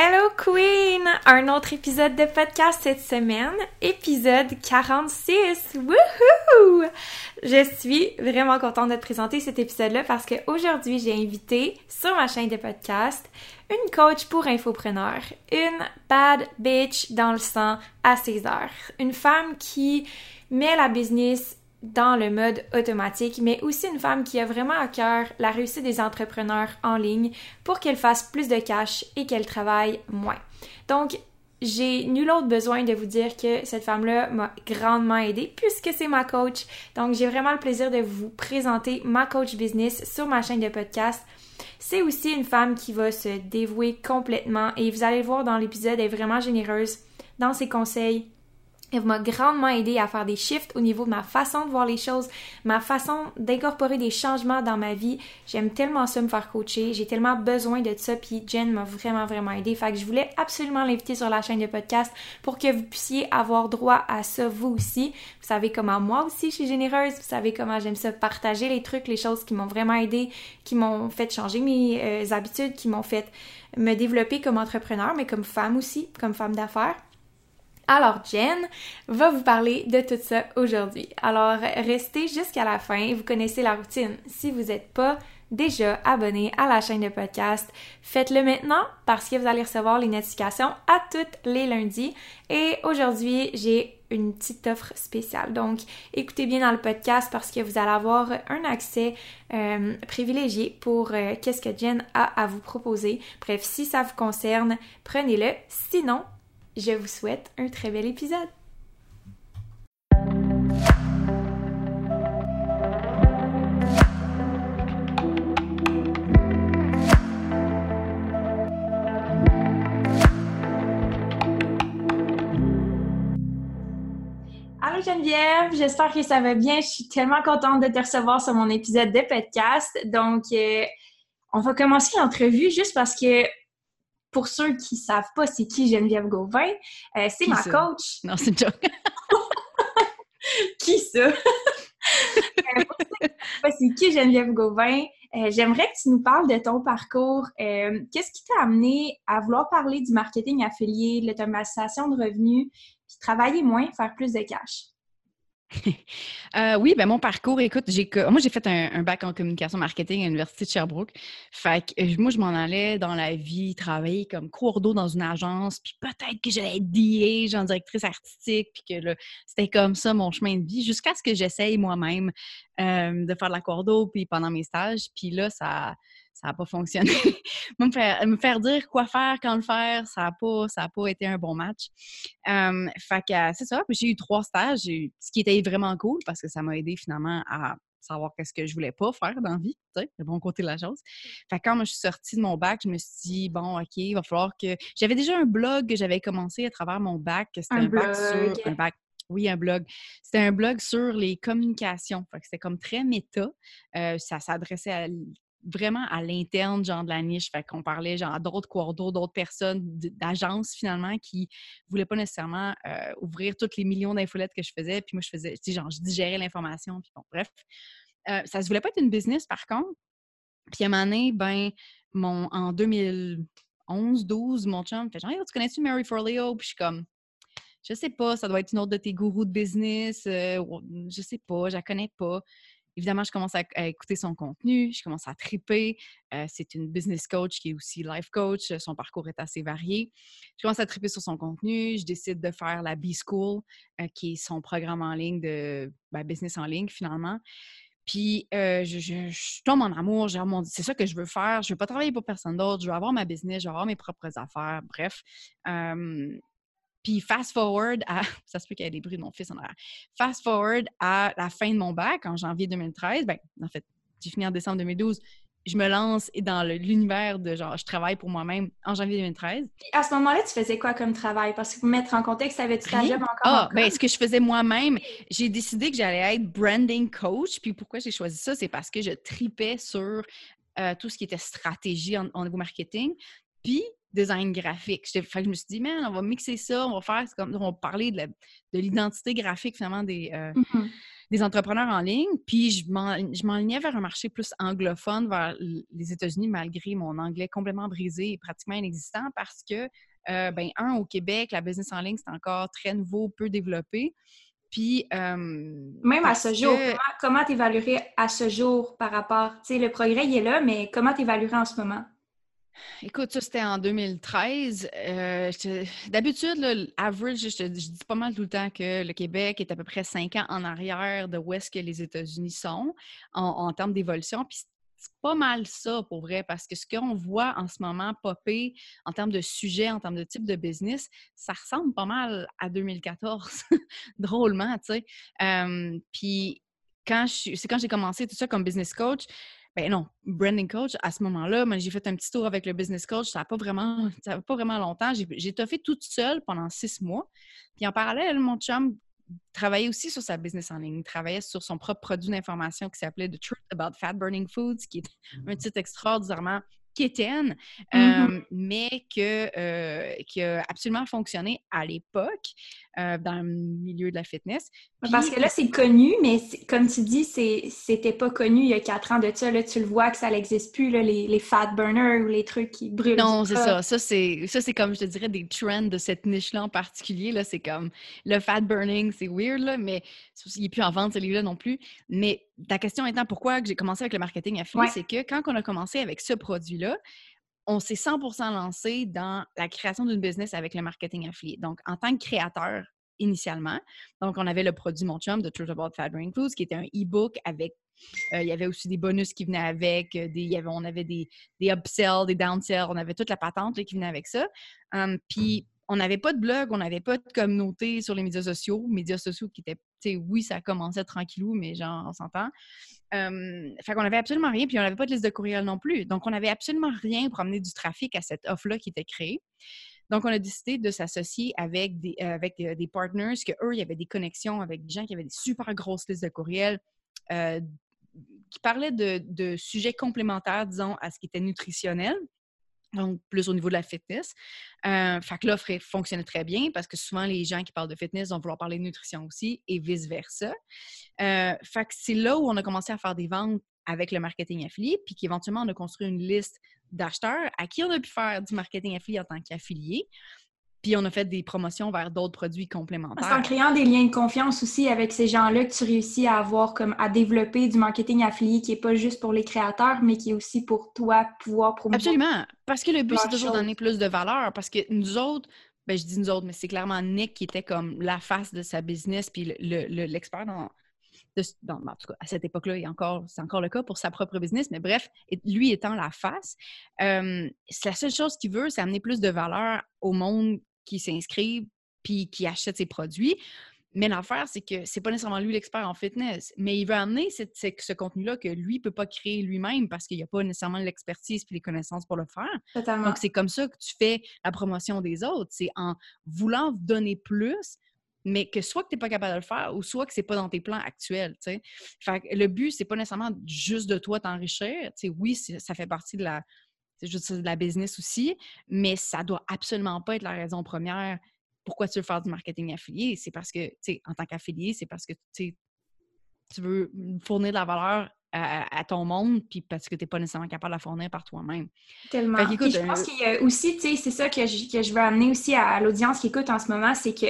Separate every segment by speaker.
Speaker 1: Hello Queen! Un autre épisode de podcast cette semaine, épisode 46! Woohoo! Je suis vraiment contente de te présenter cet épisode-là parce qu'aujourd'hui, j'ai invité sur ma chaîne de podcast une coach pour infopreneurs, une bad bitch dans le sang à ses heures, une femme qui met la business dans le mode automatique, mais aussi une femme qui a vraiment à cœur la réussite des entrepreneurs en ligne pour qu'elle fasse plus de cash et qu'elle travaille moins. Donc, j'ai nul autre besoin de vous dire que cette femme-là m'a grandement aidée puisque c'est ma coach. Donc, j'ai vraiment le plaisir de vous présenter ma coach business sur ma chaîne de podcast. C'est aussi une femme qui va se dévouer complètement et vous allez le voir dans l'épisode, elle est vraiment généreuse dans ses conseils, elle m'a grandement aidé à faire des shifts au niveau de ma façon de voir les choses, ma façon d'incorporer des changements dans ma vie. J'aime tellement ça me faire coacher, j'ai tellement besoin de ça, puis Jen m'a vraiment vraiment aidé. Fait que je voulais absolument l'inviter sur la chaîne de podcast pour que vous puissiez avoir droit à ça vous aussi. Vous savez comment moi aussi je suis généreuse, vous savez comment j'aime ça partager les trucs, les choses qui m'ont vraiment aidé, qui m'ont fait changer mes euh, habitudes, qui m'ont fait me développer comme entrepreneur, mais comme femme aussi, comme femme d'affaires. Alors Jen va vous parler de tout ça aujourd'hui. Alors restez jusqu'à la fin, vous connaissez la routine. Si vous n'êtes pas déjà abonné à la chaîne de podcast, faites-le maintenant parce que vous allez recevoir les notifications à toutes les lundis. Et aujourd'hui, j'ai une petite offre spéciale. Donc, écoutez bien dans le podcast parce que vous allez avoir un accès euh, privilégié pour euh, qu'est-ce que Jen a à vous proposer. Bref, si ça vous concerne, prenez-le. Sinon, je vous souhaite un très bel épisode. Geneviève, j'espère que ça va bien. Je suis tellement contente de te recevoir sur mon épisode de podcast. Donc, euh, on va commencer l'entrevue juste parce que pour ceux qui ne savent pas c'est qui Geneviève Gauvin, euh, c'est ma coach.
Speaker 2: Non, c'est joke.
Speaker 1: qui ça? euh, c'est qui Geneviève Gauvin? Euh, j'aimerais que tu nous parles de ton parcours. Euh, qu'est-ce qui t'a amené à vouloir parler du marketing affilié, de l'automatisation de revenus, puis travailler moins, faire plus de cash?
Speaker 2: Euh, oui, ben mon parcours, écoute, moi j'ai fait un, bac en communication marketing à l'Université de Sherbrooke. Fait euh, moi, je m'en allais dans la vie travailler comme cours d'eau dans une agence, puis peut-être que j'allais être DA, genre directrice artistique, puis que c'était comme ça mon chemin de vie, jusqu'à ce que j'essaye moi-même euh, de faire de la cour d'eau, puis pendant mes stages. Puis là, ça ça n'a pas fonctionné. me, faire, me faire dire quoi faire, quand le faire, ça n'a pas, pas été un bon match. fait que c'est ça. J'ai eu trois stages, ce qui était vraiment cool parce que ça m'a aidé finalement à savoir qu'est-ce que je voulais pas faire dans la vie, le bon côté de la chose. Fait que quand je suis sortie de mon bac, je me suis dit, bon, OK, il va falloir que... J'avais déjà un blog que j'avais commencé à travers mon bac. C'était un, bac sur... Un bac oui, un blog. C'était un blog sur les communications. Fait que c'était comme très méta. Euh, ça s'adressait à vraiment à l'interne, genre de la niche. Fait qu'on parlait genre à d'autres coordons, d'autres personnes d'agences finalement qui voulaient pas nécessairement euh, ouvrir toutes les millions d'infolettes que je faisais. Puis moi, je faisais, genre, je digérais l'information. Puis bon, bref. Euh, ça se voulait pas être une business par contre. Puis à un moment donné, ben, mon, en 2011, 12, mon chum fait genre, tu connais-tu Mary Forleo? Puis je suis comme, je sais pas, ça doit être une autre de tes gourous de business. Euh, je sais pas, je la connais pas. Évidemment, je commence à, écouter son contenu, je commence à triper. Euh, c'est une business coach qui est aussi life coach. Son parcours est assez varié. Je commence à triper sur son contenu. Je décide de faire la B-School, euh, qui est son programme en ligne de ben, business en ligne, finalement. Puis, euh, je, tombe en amour. C'est ça que je veux faire. Je ne veux pas travailler pour personne d'autre. Je veux avoir ma business. Je veux avoir mes propres affaires. Bref. Puis fast forward à. Ça se peut qu'il y ait des bruits de mon fils en arrière. Fast forward à la fin de mon bac, en janvier 2013. Ben, en fait, j'ai fini en décembre 2012. Je me lance dans l'univers de genre, je travaille pour moi-même en janvier 2013.
Speaker 1: à ce moment-là, tu faisais quoi comme travail? Parce que pour mettre en contexte, avais-tu ta job encore?
Speaker 2: Ah, ben, ce que je faisais moi-même, j'ai décidé que j'allais être branding coach. Puis pourquoi j'ai choisi ça? C'est parce que je tripais sur euh, tout ce qui était stratégie en, en marketing. Puis design graphique. Fait que je me suis dit, man, on va mixer ça, on va faire comme on va parler de l'identité graphique finalement des, euh, mmh des entrepreneurs en ligne. Puis je m'enlignais vers un marché plus anglophone, vers les États-Unis, malgré mon anglais complètement brisé et pratiquement inexistant, parce que, euh, ben, un, au Québec, la business en ligne, c'est encore très nouveau, peu développé. Puis.
Speaker 1: Même à ce jour, comment tu évaluerais à ce jour par rapport. Tu sais, le progrès, il est là, mais comment tu évaluerais en ce moment?
Speaker 2: Écoute, ça, c'était en 2013. Euh, d'habitude, average, je, dis pas mal tout le temps que le Québec est à peu près cinq ans en arrière de où est-ce que les États-Unis sont en, termes d'évolution. Puis c'est pas mal ça, pour vrai, parce que ce qu'on voit en ce moment popper en termes de sujet, en termes de type de business, ça ressemble pas mal à 2014, drôlement, tu sais. Euh, puis c'est quand j'ai commencé tout ça comme business coach, ben non, branding coach, à ce moment-là, j'ai fait un petit tour avec le business coach. Ça n'a pas vraiment, ça pas vraiment longtemps. J'ai fait toute seule pendant six mois. Puis en parallèle, mon chum travaillait aussi sur sa business en ligne. Il travaillait sur son propre produit d'information qui s'appelait The Truth About Fat Burning Foods, qui est un titre extraordinairement quétaine, mm-hmm. mais que, euh, qui a absolument fonctionné à l'époque euh, dans le milieu de la fitness.
Speaker 1: Parce que là, c'est connu, mais comme tu dis, c'était pas connu il y a quatre ans de ça. Là, tu le vois que ça n'existe plus, là, les, les, fat burners ou les trucs qui brûlent.
Speaker 2: Non, c'est ça. Ça, c'est comme, je te dirais, des trends de cette niche-là en particulier. C'est comme le fat burning, c'est weird, là, mais il n'est plus en vente, celui-là non plus. Mais ta question étant pourquoi j'ai commencé avec le marketing affilié, c'est que quand on a commencé avec ce produit-là, on s'est 100% lancé dans la création d'une business avec le marketing affilié. Donc, en tant que créateur initialement, donc on avait le produit Mon Chum de Truth About Fat Brain Foods, qui était un e-book avec euh, il y avait aussi des bonus qui venaient avec, euh, des, y avait, on avait des, des upsells, des downsells, on avait toute la patente qui venait avec ça. Hum, puis on n'avait pas de blog, on n'avait pas de communauté sur les médias sociaux, médias sociaux qui étaient, tu sais, oui, ça commençait tranquillou, mais genre, on s'entend. Euh, fait qu'on avait absolument rien, puis on n'avait pas de liste de courriel non plus. Donc, on n'avait absolument rien pour amener du trafic à cette offre-là qui était créée. Donc, on a décidé de s'associer avec des, euh, avec des, partners, que eux, il y avait des connexions avec des gens qui avaient des super grosses listes de courriels, euh, qui parlaient de, de, sujets complémentaires, disons, à ce qui était nutritionnel donc plus au niveau de la fitness. Euh, fait que l'offre fonctionnait très bien parce que souvent les gens qui parlent de fitness vont vouloir parler de nutrition aussi et vice-versa. Euh, fait que c'est là où on a commencé à faire des ventes avec le marketing affilié, puis qu'éventuellement on a construit une liste d'acheteurs à qui on a pu faire du marketing affilié en tant qu'affilié. Puis on a fait des promotions vers d'autres produits complémentaires.
Speaker 1: C'est en créant des liens de confiance aussi avec ces gens-là que tu réussis à avoir comme à développer du marketing affilié qui n'est pas juste pour les créateurs, mais qui est aussi pour toi pouvoir promouvoir.
Speaker 2: Absolument. Parce que le but, c'est toujours de donner plus de valeur. Parce que nous autres, ben, je dis nous autres, mais c'est clairement Nick qui était comme la face de sa business, puis l'expert le, dans, en tout cas, à cette époque-là, c'est encore le cas pour sa propre business, mais bref, lui étant la face, euh, la seule chose qu'il veut, c'est amener plus de valeur au monde qui s'inscrivent puis qui achètent ses produits. Mais l'affaire, c'est que c'est pas nécessairement lui l'expert en fitness, mais il veut amener ce contenu-là que lui ne peut pas créer lui-même parce qu'il n'y a pas nécessairement l'expertise et les connaissances pour le faire. Donc, c'est comme ça que tu fais la promotion des autres. C'est en voulant donner plus mais que soit que tu n'es pas capable de le faire ou soit que c'est pas dans tes plans actuels. Fait que le but, c'est pas nécessairement juste de toi t'enrichir. Oui, ça fait partie de la, juste de la business aussi, mais ça doit absolument pas être la raison première pourquoi tu veux faire du marketing affilié. C'est parce que, tu sais, en tant qu'affilié, c'est parce que tu veux fournir de la valeur à, ton monde, puis parce que tu n'es pas nécessairement capable de la fournir par toi-même.
Speaker 1: Tellement. je pense euh, qu'il y a aussi, tu sais, c'est ça que je, que je veux amener aussi à, l'audience qui écoute en ce moment, c'est que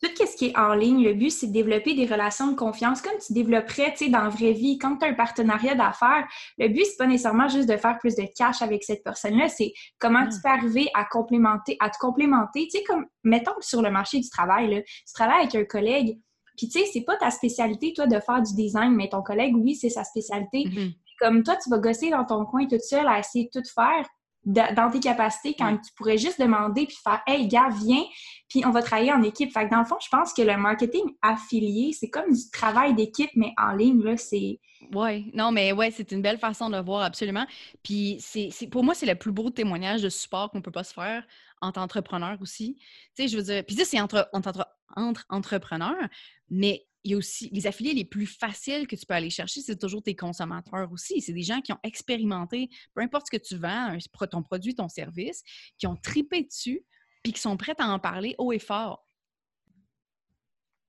Speaker 1: tout ce qui est en ligne, le but, c'est de développer des relations de confiance comme tu développerais, tu sais, dans la vraie vie. Quand tu as un partenariat d'affaires, le but, c'est pas nécessairement juste de faire plus de cash avec cette personne-là, c'est comment tu peux arriver à complémenter, à te complémenter. Tu sais, comme, mettons sur le marché du travail, là, tu travailles avec un collègue, puis, tu sais, c'est pas ta spécialité, toi, de faire du design, mais ton collègue, oui, c'est sa spécialité. Mm-hmm. Comme toi, tu vas gosser dans ton coin toute seule à essayer de tout faire dans tes capacités quand tu pourrais juste demander puis faire Hey, gars, viens, puis on va travailler en équipe. Fait que dans le fond, je pense que le marketing affilié, c'est comme du travail d'équipe, mais en ligne, là, c'est.
Speaker 2: Oui, non, mais ouais, c'est une belle façon de le voir, absolument. Puis c'est, pour moi, c'est le plus beau témoignage de support qu'on peut pas se faire en tant qu'entrepreneur aussi. Tu sais, je veux dire, puis ça, c'est entre, entre, entre entrepreneurs, mais il y a aussi les affiliés les plus faciles que tu peux aller chercher, c'est toujours tes consommateurs aussi. C'est des gens qui ont expérimenté, peu importe ce que tu vends, ton produit, ton service, qui ont tripé dessus, puis qui sont prêts à en parler haut et fort.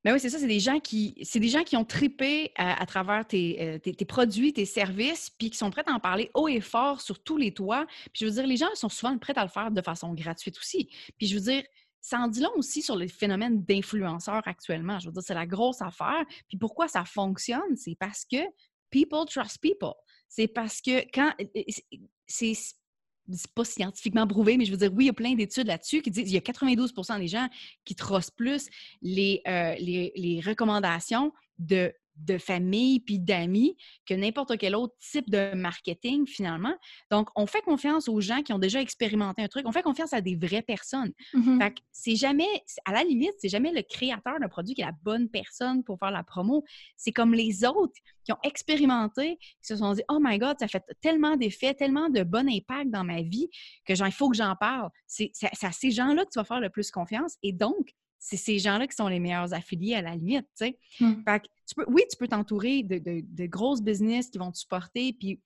Speaker 2: Mais ben oui, c'est ça, c'est des gens qui c'est des gens qui ont tripé à, travers euh, tes, produits, tes services, puis qui sont prêts à en parler haut et fort sur tous les toits. Puis je veux dire, les gens sont souvent prêts à le faire de façon gratuite aussi. Puis je veux dire, ça en dit long aussi sur les phénomènes d'influenceurs actuellement. Je veux dire, c'est la grosse affaire. Puis pourquoi ça fonctionne? C'est parce que people trust people. C'est parce que quand. C'est pas scientifiquement prouvé, mais je veux dire, oui, il y a plein d'études là-dessus qui disent qu'il y a 92% des gens qui trustent plus les, euh, les, les recommandations de de famille puis d'amis que n'importe quel autre type de marketing finalement. Donc, on fait confiance aux gens qui ont déjà expérimenté un truc. On fait confiance à des vraies personnes. Mm-hmm. Fait que c'est jamais, à la limite, c'est jamais le créateur d'un produit qui est la bonne personne pour faire la promo. C'est comme les autres qui ont expérimenté, qui se sont dit, oh my God, ça fait tellement d'effets, tellement de bon impact dans ma vie que genre, il faut que j'en parle. C'est à ces gens-là que tu vas faire le plus confiance. Et donc, c'est ces gens-là qui sont les meilleurs affiliés à la limite, tu sais. Mmh. Fait que tu peux, oui, tu peux t'entourer de, de, grosses business qui vont te supporter, puis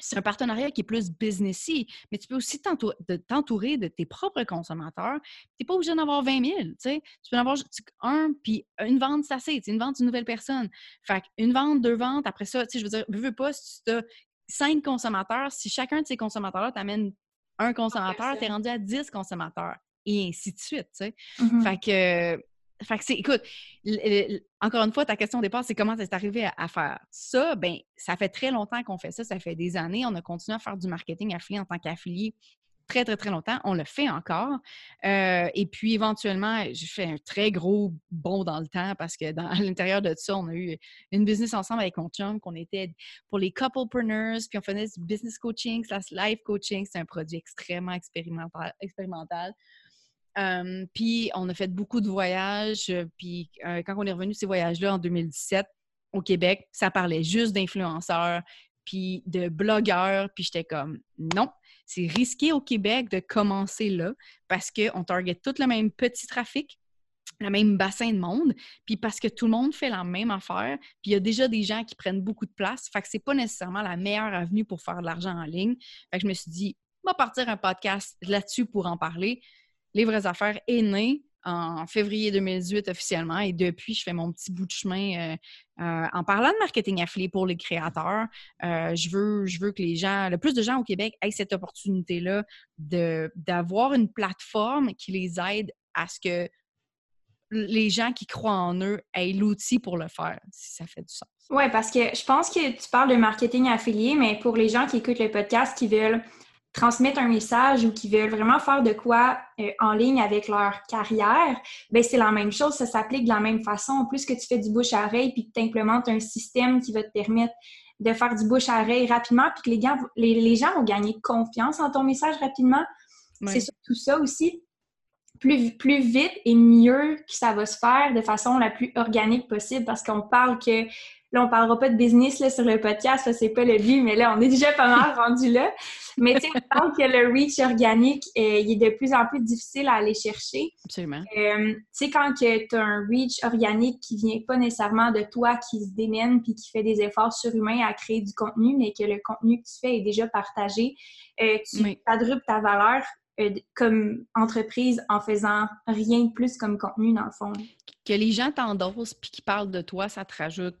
Speaker 2: c'est un partenariat qui est plus businessy, mais tu peux aussi t'entourer de tes propres consommateurs. Tu n'es pas obligé d'en avoir 20 000, tu sais. Tu peux en avoir un, puis une vente, c'est assez. Une vente, une nouvelle personne. Fait une vente, deux ventes, après ça, tu sais, je veux dire, je veux pas, si tu as cinq consommateurs, si chacun de ces consommateurs-là t'amène un consommateur, tu es rendu à 10 consommateurs et ainsi de suite, tu sais. Mm-hmm. Fait que, fait que c'est, écoute, encore une fois, ta question au départ, c'est comment c'est arrivé à, faire ça? Ben, ça fait très longtemps qu'on fait ça, ça fait des années. On a continué à faire du marketing affilié en tant qu'affilié très, très, très longtemps. On le fait encore. Euh, et puis, éventuellement, j'ai fait un très gros bond dans le temps parce que dans, à l'intérieur de ça, on a eu une business ensemble avec mon chum, qu'on était pour les couplepreneurs, puis on faisait du business coaching, slash life coaching. C'est un produit extrêmement expérimental. expérimental puis on a fait beaucoup de voyages. Puis quand on est revenu ces voyages-là en 2017 au Québec, ça parlait juste d'influenceurs, puis de blogueurs. Puis j'étais comme non, c'est risqué au Québec de commencer là parce qu'on target tout le même petit trafic, le même bassin de monde, puis parce que tout le monde fait la même affaire, puis il y a déjà des gens qui prennent beaucoup de place, fait que c'est pas nécessairement la meilleure avenue pour faire de l'argent en ligne. Fait que je me suis dit, on va partir un podcast là-dessus pour en parler. Les vraies affaires est né en février 2018 officiellement et depuis, je fais mon petit bout de chemin euh, euh, en parlant de marketing affilié pour les créateurs. Euh, je, veux, je veux que les gens, le plus de gens au Québec aient cette opportunité-là d'avoir une plateforme qui les aide à ce que les gens qui croient en eux aient l'outil pour le faire, si ça fait du sens.
Speaker 1: Oui, parce que je pense que tu parles de marketing affilié, mais pour les gens qui écoutent le podcast, qui veulent transmettre un message ou qui veulent vraiment faire de quoi euh, en ligne avec leur carrière, ben c'est la même chose, ça s'applique de la même façon. En plus que tu fais du bouche à oreille puis que tu implémentes un système qui va te permettre de faire du bouche à oreille rapidement puis que les, gens, les, gens vont gagner confiance en ton message rapidement. C'est surtout ça aussi. Plus, plus vite et mieux que ça va se faire de façon la plus organique possible parce qu'on parle que Là, on parlera pas de business là, sur le podcast, ça c'est pas le but, mais là, on est déjà pas mal rendu là. Mais tu sais, pense que le reach organique, euh, il est de plus en plus difficile à aller chercher.
Speaker 2: Absolument.
Speaker 1: Euh, tu sais, quand tu as un reach organique qui vient pas nécessairement de toi, qui se démène puis qui fait des efforts surhumains à créer du contenu, mais que le contenu que tu fais est déjà partagé, euh, tu quadruples ta valeur comme entreprise en faisant rien de plus comme contenu, dans le fond.
Speaker 2: Que les gens t'endossent puis qu'ils parlent de toi, ça te rajoute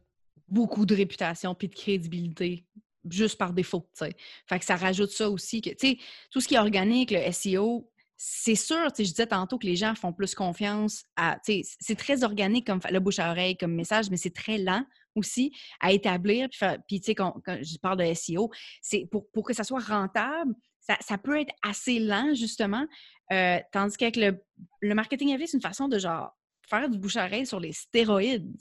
Speaker 2: beaucoup de réputation puis de crédibilité juste par défaut, tu sais. Fait que ça rajoute ça aussi que, tu sais, tout ce qui est organique, le SEO, c'est sûr, je disais tantôt que les gens font plus confiance à, c'est très organique comme le bouche à oreille, comme message, mais c'est très lent aussi à établir. Puis, tu sais, quand, je parle de SEO, c'est pour, pour que ça soit rentable, ça, peut être assez lent, justement. Euh, tandis qu'avec le, le marketing à c'est une façon de genre faire du bouche à oreille sur les stéroïdes.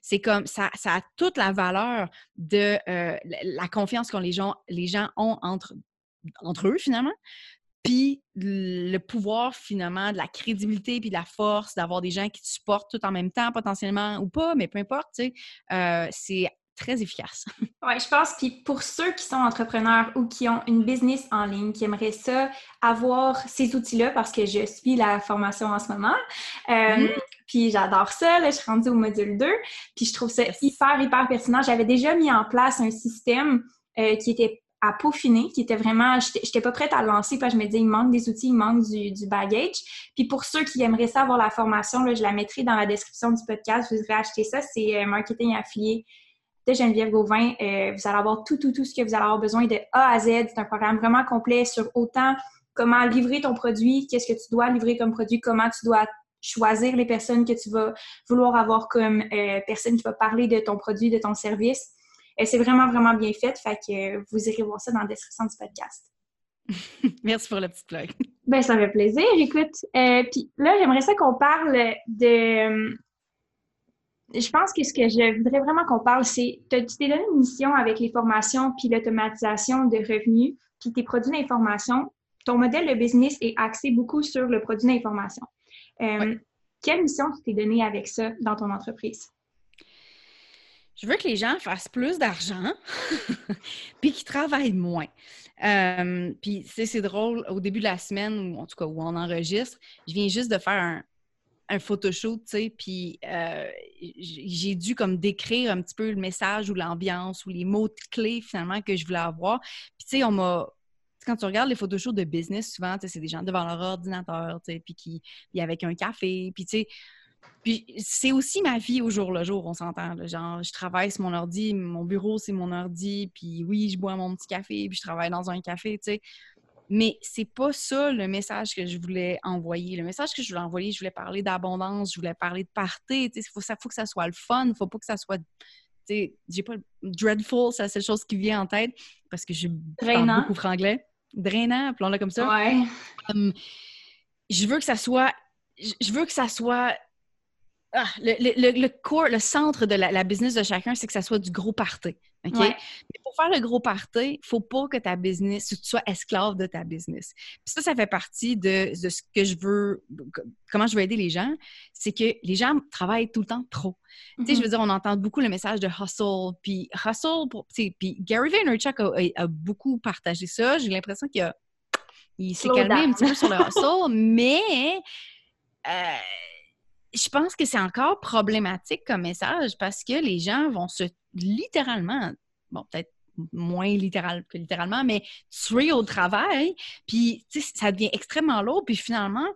Speaker 2: C'est comme ça, ça a toute la valeur de euh, la confiance que les gens, les gens ont entre, entre eux, finalement. Puis le pouvoir, finalement, de la crédibilité puis de la force d'avoir des gens qui te supportent tout en même temps, potentiellement ou pas, mais peu importe, tu sais, euh, c'est très efficace.
Speaker 1: Oui, je pense. Puis pour ceux qui sont entrepreneurs ou qui ont une business en ligne, qui aimeraient ça, avoir ces outils-là, parce que je suis la formation en ce moment. Euh, mm-hmm. Puis j'adore ça. Là, je suis rendue au module 2. Puis je trouve ça hyper, hyper pertinent. J'avais déjà mis en place un système euh, qui était à peaufiner, qui était vraiment, j'étais pas prête à le lancer parce que je me disais, il manque des outils, il manque du, du baggage. Puis pour ceux qui aimeraient ça avoir la formation, là, je la mettrai dans la description du podcast, vous irez acheter ça, c'est euh, Marketing Affilié de Geneviève Gauvin. Euh, vous allez avoir tout, tout, tout ce que vous allez avoir besoin de A à Z. C'est un programme vraiment complet sur autant comment livrer ton produit, qu'est-ce que tu dois livrer comme produit, comment tu dois choisir les personnes que tu vas vouloir avoir comme euh, personne qui va parler de ton produit, de ton service. Et c'est vraiment, vraiment bien fait. Fait que vous irez voir ça dans la description du podcast.
Speaker 2: Merci pour le petit plug.
Speaker 1: Ben, ça fait plaisir. Écoute, euh, puis là, j'aimerais ça qu'on parle de je pense que ce que je voudrais vraiment qu'on parle, c'est, tu t'es donné une mission avec les formations puis l'automatisation de revenus, puis tes produits d'information. Ton modèle de business est axé beaucoup sur le produit d'information. Euh, quelle mission tu t'es donnée avec ça dans ton entreprise?
Speaker 2: Je veux que les gens fassent plus d'argent puis qu'ils travaillent moins. Euh, puis c'est drôle, au début de la semaine, ou en tout cas où on enregistre, je viens juste de faire un, un photoshoot, tu sais, puis euh, j'ai dû comme décrire un petit peu le message ou l'ambiance ou les mots clés finalement que je voulais avoir. Puis tu sais, on m'a quand tu regardes les photoshoots de business, souvent, c'est des gens devant leur ordinateur, puis qui, avec un café, puis tu sais, puis c'est aussi ma vie au jour le jour, on s'entend. Genre, je travaille sur mon ordi, mon bureau, c'est mon ordi, puis oui, je bois mon petit café, puis je travaille dans un café, tu sais. Mais c'est pas ça le message que je voulais envoyer. Le message que je voulais envoyer, je voulais parler d'abondance, je voulais parler de party. Il faut, faut que ça soit le fun, il faut pas que ça soit. J'ai pas dreadful, c'est la seule chose qui vient en tête parce que je parle beaucoup franglais. Drainant, appelons-le comme ça.
Speaker 1: Ouais.
Speaker 2: Hum, je veux que ça soit. Je veux que ça soit ah, le, le, le, core, le centre de la, business de chacun, c'est que ça soit du gros party. OK? Mais pour faire le gros party, il faut pas que ta business, tu sois esclave de ta business. Puis ça, ça fait partie de, ce que je veux, comment je veux aider les gens, c'est que les gens travaillent tout le temps trop. Tu sais, je mm-hmm. veux dire, on entend beaucoup le message de hustle, puis hustle, pour, puis Gary Vaynerchuk a, a, beaucoup partagé ça. J'ai l'impression qu'il il s'est calmé un petit peu sur le hustle, mais... Euh, je pense que c'est encore problématique comme message parce que les gens vont se littéralement, bon, peut-être moins littéral que littéralement, mais tuer au travail, puis ça devient extrêmement lourd, puis finalement,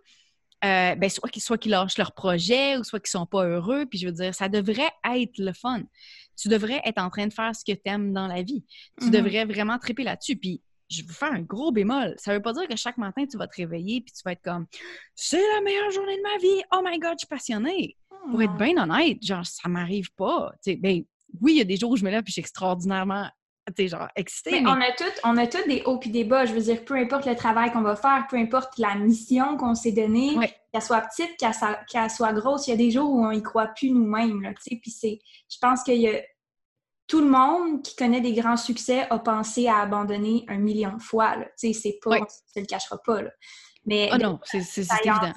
Speaker 2: euh, ben, soit qu'ils soit lâchent leur projet ou soit qu'ils sont pas heureux, puis je veux dire, ça devrait être le fun. Tu devrais être en train de faire ce que tu aimes dans la vie. Tu mm-hmm. devrais vraiment triper là-dessus. Puis je veux faire un gros bémol. Ça veut pas dire que chaque matin, tu vas te réveiller puis tu vas être comme c'est la meilleure journée de ma vie. Oh my God, je suis passionnée. Pour être bien honnête, genre, ça m'arrive pas. ben, oui, il y a des jours où je me lève puis je suis extraordinairement genre excitée.
Speaker 1: Mais, on a toutes on a des hauts et des bas. Je veux dire, peu importe le travail qu'on va faire, peu importe la mission qu'on s'est donnée, qu'elle soit petite, qu'elle soit, grosse, il y a des jours où on y croit plus nous-mêmes. Puis c'est, je pense qu'il y a tout le monde qui connaît des grands succès a pensé à abandonner un million de fois. Tu sais, c'est pas, tu le cacheras pas. Là.
Speaker 2: Mais oh non, c'est évident.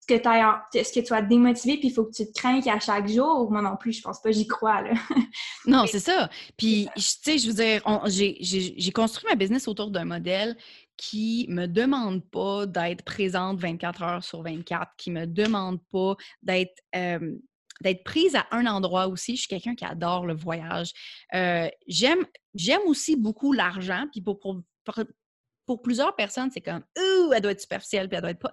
Speaker 1: ce que, ce que tu vas te démotiver, puis il faut que tu te craignes à chaque jour? Moi non plus, je pense pas, j'y crois. Là.
Speaker 2: non, c'est ça. Puis, tu sais, je veux dire, j'ai construit ma business autour d'un modèle qui me demande pas d'être présente 24 heures sur 24, qui me demande pas d'être d'être prise à un endroit aussi. Je suis quelqu'un qui adore le voyage. Euh, j'aime j'aime aussi beaucoup l'argent. Puis pour, pour, pour, plusieurs personnes, c'est comme Ouh, elle doit être superficielle, puis elle doit être pas.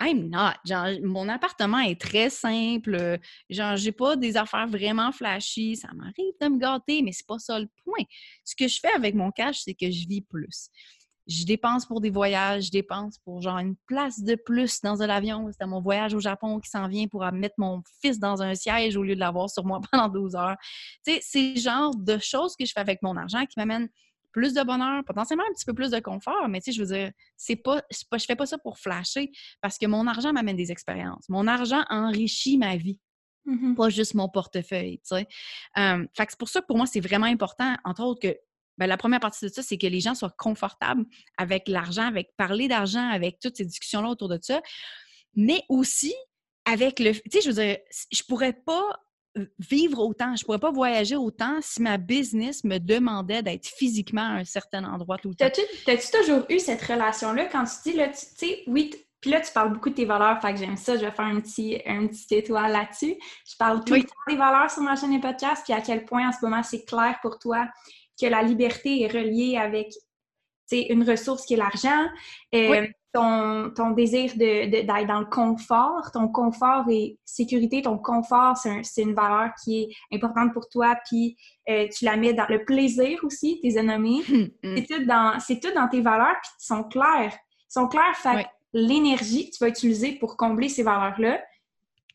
Speaker 2: I'm not. Genre, mon appartement est très simple. Genre, j'ai pas des affaires vraiment flashy. Ça m'arrive de me gâter, mais c'est pas ça le point. Ce que je fais avec mon cash, c'est que je vis plus je dépense pour des voyages, je dépense pour genre une place de plus dans un avion. C'était mon voyage au Japon qui s'en vient pour mettre mon fils dans un siège au lieu de l'avoir sur moi pendant 12 heures. Tu sais, c'est le genre de choses que je fais avec mon argent qui m'amènent plus de bonheur, potentiellement un petit peu plus de confort, mais tu sais, je veux dire, c'est pas, pas, je fais pas ça pour flasher parce que mon argent m'amène des expériences. Mon argent enrichit ma vie. Mm-hmm. Pas juste mon portefeuille, tu sais. Euh, fait que c'est pour ça que pour moi, c'est vraiment important, entre autres, que ben, la première partie de ça, c'est que les gens soient confortables avec l'argent, avec parler d'argent, avec toutes ces discussions-là autour de ça, mais aussi avec le... Tu sais, je veux dire, je pourrais pas vivre autant, je pourrais pas voyager autant si ma business me demandait d'être physiquement à un certain endroit tout le temps.
Speaker 1: T'as-tu toujours eu cette relation-là quand tu dis, là, tu sais, oui, puis là, tu parles beaucoup de tes valeurs, fait que j'aime ça, je vais faire un petit, un petit étoile là-dessus. Je parle tout le temps des valeurs sur ma chaîne et podcast, puis à quel point en ce moment c'est clair pour toi que la liberté est reliée avec une ressource qui est l'argent, euh, ton, ton, désir d'être de, dans le confort, ton confort et sécurité, ton confort, c'est une valeur qui est importante pour toi, puis euh, tu la mets dans le plaisir aussi, tes nommé. Hum, hum. C'est tout, dans, tout dans tes valeurs, puis ils sont clairs. Ils sont clairs, fait l'énergie que tu vas utiliser pour combler ces valeurs-là,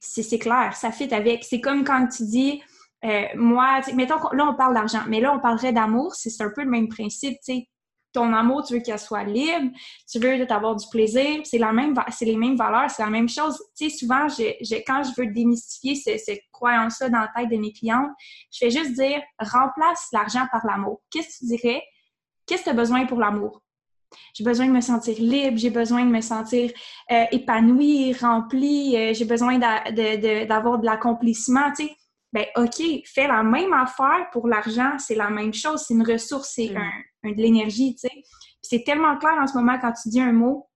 Speaker 1: c'est clair, ça fit avec. C'est comme quand tu dis euh, moi, mettons, là, on parle d'argent, mais là, on parlerait d'amour, c'est un peu le même principe, tu sais. Ton amour, tu veux qu'elle soit libre, tu veux avoir du plaisir, c'est la même, c'est les mêmes valeurs, c'est la même chose. Tu sais, souvent, quand je veux démystifier cette croyance-là dans la tête de mes clientes, je fais juste dire, remplace l'argent par l'amour. Qu'est-ce que tu dirais? Qu'est-ce que tu as besoin pour l'amour? J'ai besoin de me sentir libre, j'ai besoin de me sentir euh, épanouie, remplie, euh, j'ai besoin d'avoir de, l'accomplissement, tu sais ben OK, fais la même affaire pour l'argent, c'est la même chose, c'est une ressource, c'est un, de l'énergie, tu sais. C'est tellement clair en ce moment quand tu dis un mot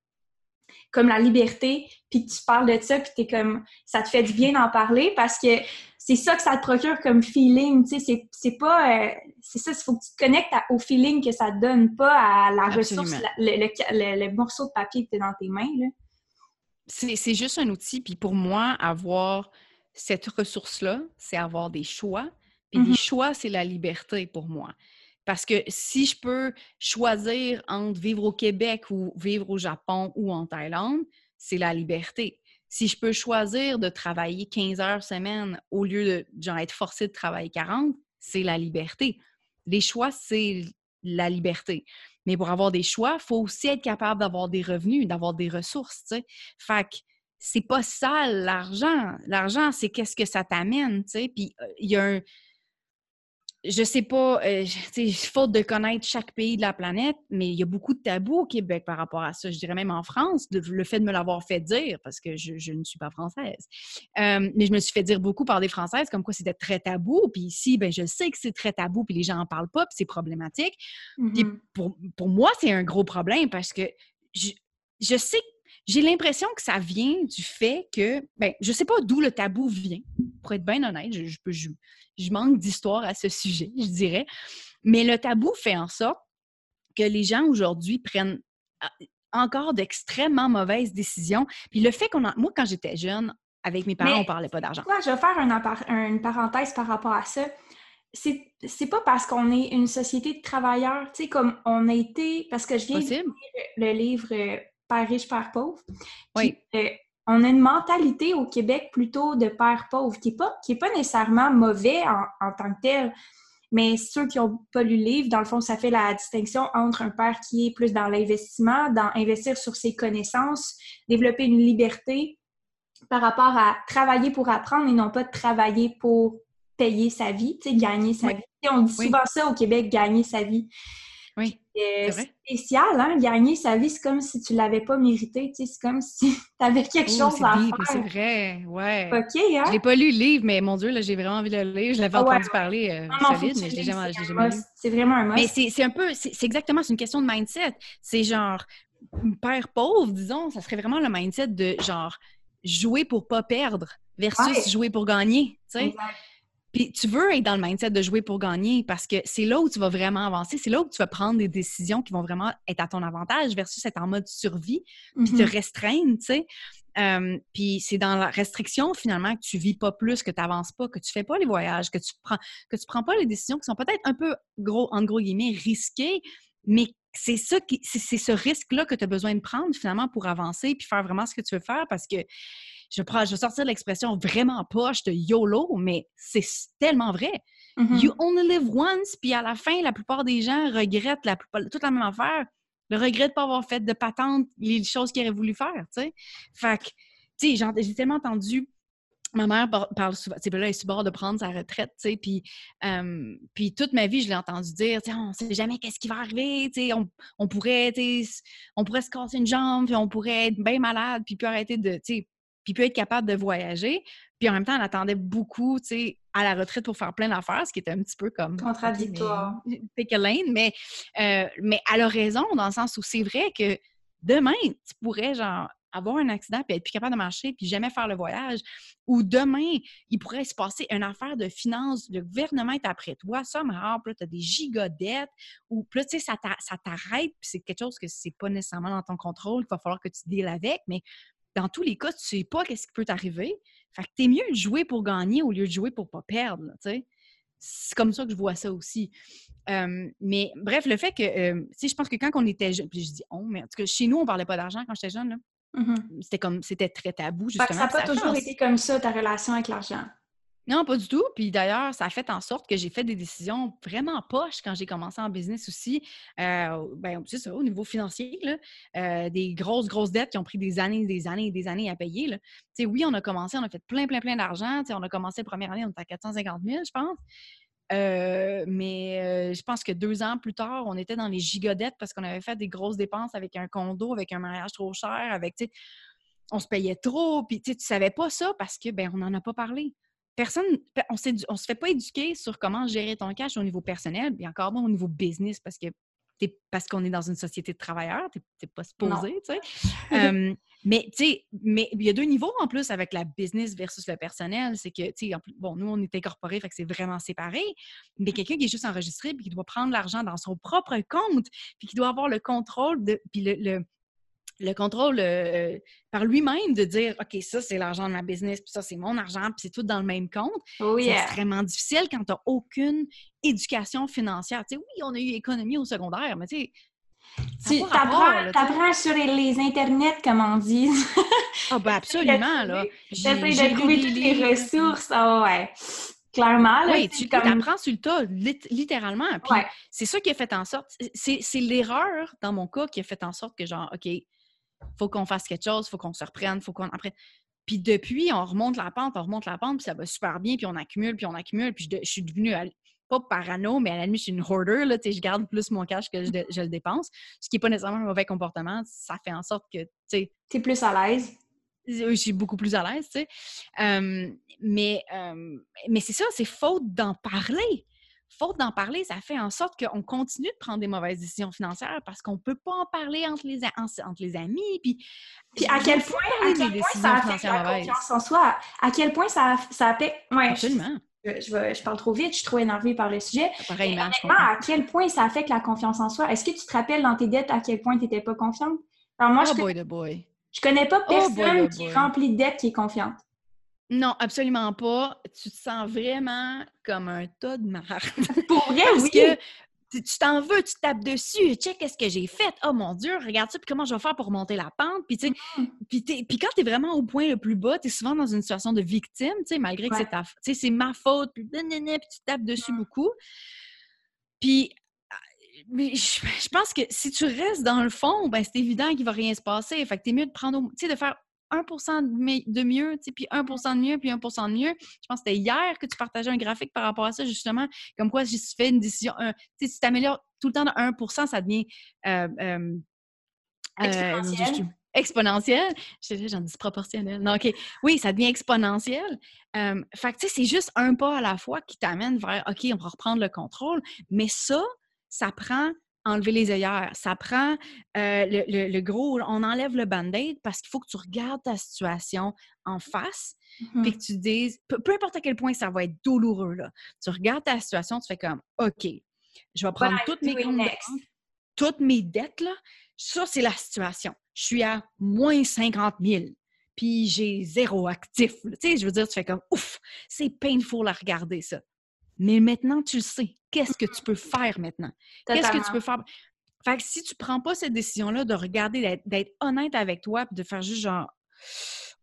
Speaker 1: comme la liberté, puis que tu parles de ça, puis t'es comme, ça te fait du bien d'en parler parce que c'est ça que ça te procure comme feeling, tu sais, c'est pas, euh, c'est ça, il faut que tu te connectes au feeling que ça te donne, pas à la ressource, le, morceau de papier que tu dans tes mains, là.
Speaker 2: C'est juste un outil, puis pour moi, avoir cette ressource-là, c'est avoir des choix. Et les mmh choix, c'est la liberté pour moi. Parce que si je peux choisir entre vivre au Québec ou vivre au Japon ou en Thaïlande, c'est la liberté. Si je peux choisir de travailler 15 heures semaine au lieu de genre, être forcé de travailler 40, c'est la liberté. Les choix, c'est la liberté. Mais pour avoir des choix, il faut aussi être capable d'avoir des revenus, d'avoir des ressources. T'sais. Fait que c'est pas ça l'argent. L'argent, c'est qu'est-ce que ça t'amène, tu sais. Puis euh, il y a un. Je sais pas, euh, faute de connaître chaque pays de la planète, mais il y a beaucoup de tabous au Québec par rapport à ça. Je dirais même en France, le fait de me l'avoir fait dire, parce que je, ne suis pas française. Euh, mais je me suis fait dire beaucoup par des Françaises comme quoi c'était très tabou. Puis ici, ben, je sais que c'est très tabou, puis les gens n'en parlent pas, puis c'est problématique. Puis mmh pour, pour, moi, c'est un gros problème parce que je, je sais j'ai l'impression que ça vient du fait que, ben, je sais pas d'où le tabou vient, pour être bien honnête, je, je, je, manque d'histoire à ce sujet, je dirais, mais le tabou fait en sorte que les gens aujourd'hui prennent ah, encore d'extrêmement mauvaises décisions. Puis le fait qu'on a... Moi, quand j'étais jeune, avec mes parents, on parlait pas d'argent.
Speaker 1: je vais faire une parenthèse par rapport à ça. C'est pas parce qu'on est une société de travailleurs, tu sais, comme on a été... Parce que je viens de lire le livre euh, père riche, père pauvre. Oui. Euh, on a une mentalité au Québec plutôt de père pauvre, qui n'est pas, qui est pas nécessairement mauvais en, tant que tel. Mais ceux qui n'ont pas lu le livre, dans le fond, ça fait la distinction entre un père qui est plus dans l'investissement, dans investir sur ses connaissances, développer une liberté par rapport à travailler pour apprendre et non pas travailler pour payer sa vie, gagner sa vie. on dit souvent ça au Québec, gagner sa vie.
Speaker 2: Oui.
Speaker 1: C'est spécial, hein? Gagner sa vie, c'est comme si tu l'avais pas mérité. C'est comme si tu avais quelque
Speaker 2: oh,
Speaker 1: chose à faire.
Speaker 2: C'est vrai, ouais.
Speaker 1: OK, hein?
Speaker 2: Je l'ai pas lu le livre, mais mon Dieu, là, j'ai vraiment envie de le lire. Je l'avais ah entendu parler euh, solide, mais je l'ai jamais, jamais lu.
Speaker 1: C'est vraiment un must.
Speaker 2: Mais c'est un peu, c'est exactement, c'est une question de mindset. C'est genre, père pauvre, disons, ça serait vraiment le mindset de genre jouer pour pas perdre versus jouer pour gagner, tu sais? Puis tu veux être dans le mindset de jouer pour gagner parce que c'est là où tu vas vraiment avancer, c'est là où tu vas prendre des décisions qui vont vraiment être à ton avantage versus être en mode survie, puis te mm-hmm. restreindre, tu sais. puis c'est dans la restriction finalement que tu vis pas plus, que tu n'avances pas, que tu fais pas les voyages, que tu prends que tu prends pas les décisions qui sont peut-être un peu gros en gros guillemets risquées, mais c'est ça qui c'est ce risque-là que tu as besoin de prendre finalement pour avancer puis faire vraiment ce que tu veux faire parce que je, prends, je vais sortir l'expression vraiment poche de YOLO, mais c'est tellement vrai. Mm-hmm. You only live once, puis à la fin, la plupart des gens regrettent la toute la même affaire. Le regret de ne pas avoir fait de patente les choses qu'ils auraient voulu faire, tu sais. Fait que, tu sais, j'ai tellement entendu ma mère parle souvent, tu sais, là, elle est sur bord de prendre sa retraite, tu sais, puis, puis toute ma vie, je l'ai entendu dire, tu sais, on sait jamais qu'est-ce qui va arriver, tu sais, on, on, pourrait, tu sais, on pourrait se casser une jambe, puis on pourrait être bien malade, puis puis arrêter de, tu sais, puis peut être capable de voyager. Puis en même temps, elle attendait beaucoup, tu sais, à la retraite pour faire plein d'affaires, ce qui était un petit peu comme...
Speaker 1: Contradictoire.
Speaker 2: Pick a lane, mais, euh, mais elle a raison dans le sens où c'est vrai que demain, tu pourrais, genre, avoir un accident puis être plus capable de marcher puis jamais faire le voyage. Ou demain, il pourrait se passer une affaire de finances, le gouvernement est après toi, ça me puis tu as des gigodettes, ou puis là, tu sais, ça t'arrête, puis c'est quelque chose que c'est pas nécessairement dans ton contrôle, qu'il va falloir que tu deals avec, mais dans tous les cas, tu sais pas qu'est-ce qui peut t'arriver. Fait que t'es mieux de jouer pour gagner au lieu de jouer pour pas perdre, tu sais. C'est comme ça que je vois ça aussi. mais bref, le fait que, euh, tu je pense que quand on était jeune, puis je dis on, mais en tout cas, chez nous, on parlait pas d'argent quand j'étais jeune, là. Mmh c'était comme, c'était très tabou, justement.
Speaker 1: ça n'a pas toujours été comme ça, ta relation avec l'argent?
Speaker 2: Non, pas du tout. Puis d'ailleurs, ça a fait en sorte que j'ai fait des décisions vraiment poches quand j'ai commencé en business aussi. Euh, ben, c'est ça, au niveau financier, là, des grosses, grosses dettes qui ont pris des années, des années des années à payer. Là. oui, on a commencé, on a fait plein, plein, plein d'argent. On a commencé la première année, on était à 450 000, je pense. Mais je pense que deux ans plus tard, on était dans les gigodettes parce qu'on avait fait des grosses dépenses avec un condo, avec un mariage trop cher, avec, on se payait trop, puis tu savais pas ça parce que, ben, n'en a pas parlé personne, on ne se fait pas éduquer sur comment gérer ton cash au niveau personnel, et encore moins au niveau business, parce que parce qu'on est dans une société de travailleurs, tu n'es pas supposé, tu sais. mais tu sais, mais il y a deux niveaux en plus avec la business versus le personnel. C'est que, tu sais, bon, nous, on est incorporés, fait que c'est vraiment séparé. Mais quelqu'un qui est juste enregistré puis qui doit prendre l'argent dans son propre compte, puis qui doit avoir le contrôle de, puis le le contrôle euh, par lui-même de dire OK, ça, c'est l'argent de ma business, puis ça, c'est mon argent, puis c'est tout dans le même compte.
Speaker 1: Oh,
Speaker 2: c'est extrêmement difficile quand tu n'as aucune éducation financière. Tu sais, oui, on a eu économie au secondaire, mais tu sais.
Speaker 1: Tu apprends, sur les, internets, comme on dit.
Speaker 2: ah, ben absolument, là.
Speaker 1: J'essaie de trouver toutes les ressources. Ah, ouais. Clairement, là.
Speaker 2: Oui, tu apprends sur le tas, littéralement. Puis c'est ça qui a fait en sorte. C'est l'erreur, dans mon cas, qui a fait en sorte que, genre, OK, faut qu'on fasse quelque chose, faut qu'on se reprenne, faut qu'on après. Puis depuis, on remonte la pente, on remonte la pente, puis ça va super bien, puis on accumule, puis on accumule, puis je, suis devenue pas parano, mais à la limite, je suis une hoarder, là, je garde plus mon cash que je, le dépense, ce qui n'est pas nécessairement un mauvais comportement. Ça fait en sorte que, tu sais...
Speaker 1: es plus à l'aise?
Speaker 2: Je suis beaucoup plus à l'aise, tu sais. mais mais c'est ça, c'est faute d'en parler faute d'en parler, ça fait en sorte qu'on continue de prendre des mauvaises décisions financières parce qu'on ne peut pas en parler entre les, entre les amis. Puis,
Speaker 1: puis à quel point, à quel point ça affecte la confiance en soi? À quel point ça, ça affecte... Ouais,
Speaker 2: Absolument.
Speaker 1: Je, je, parle trop vite, je suis trop énervée par le sujet. Pareillement, à quel point ça affecte la confiance en soi? Est-ce que tu te rappelles dans tes dettes à quel point tu n'étais pas confiante?
Speaker 2: Alors moi, oh je, boy, boy.
Speaker 1: je connais pas oh personne qui est rempli de dettes qui est confiante.
Speaker 2: Non, absolument pas. Tu te sens vraiment comme un tas de marde.
Speaker 1: Pour vrai,
Speaker 2: Parce que tu t'en veux, tu tapes dessus, check qu'est-ce que j'ai fait. Oh mon Dieu, regarde ça, puis comment je vais faire pour monter la pente? Puis, tu sais, mm. puis, quand tu es vraiment au point le plus bas, tu es souvent dans une situation de victime, tu sais, malgré que c'est ta c'est ma faute, puis, tu tapes dessus mm. beaucoup. Puis, ah, je, pense que si tu restes dans le fond, ben c'est évident qu'il va rien se passer. Fait que t'es mieux de prendre, tu sais, de faire 1% de mieux, puis 1% de mieux, puis 1% de mieux. Je pense que c'était hier que tu partageais un graphique par rapport à ça, justement, comme quoi si tu fais une décision, si tu t'améliores tout le temps de 1 ça devient euh, euh,
Speaker 1: exponentiel.
Speaker 2: exponentiel? J'en dis proportionnel. Non, OK. Oui, ça devient exponentiel. fait que, tu sais, c'est juste un pas à la fois qui t'amène vers, OK, on va reprendre le contrôle. Mais ça, ça prend enlever les œillères. Ça prend le, gros, on enlève le band-aid parce qu'il faut que tu regardes ta situation en face, puis
Speaker 1: Mhm.
Speaker 2: que tu dises, peu, peu importe à quel point ça va être douloureux, là, tu regardes ta situation, tu fais comme, OK, je vais prendre toutes mes toutes mes dettes, là, ça, c'est la situation. Je suis à moins 50 000, puis j'ai zéro actif. Tu sais, je veux dire, tu fais comme, ouf, c'est painful à regarder ça. Mais maintenant, tu le sais. Qu'est-ce que tu peux faire maintenant? Qu'est-ce que tu peux faire? Fait que si tu prends pas cette décision-là de regarder, d'être- honnête avec toi, puis de faire juste genre,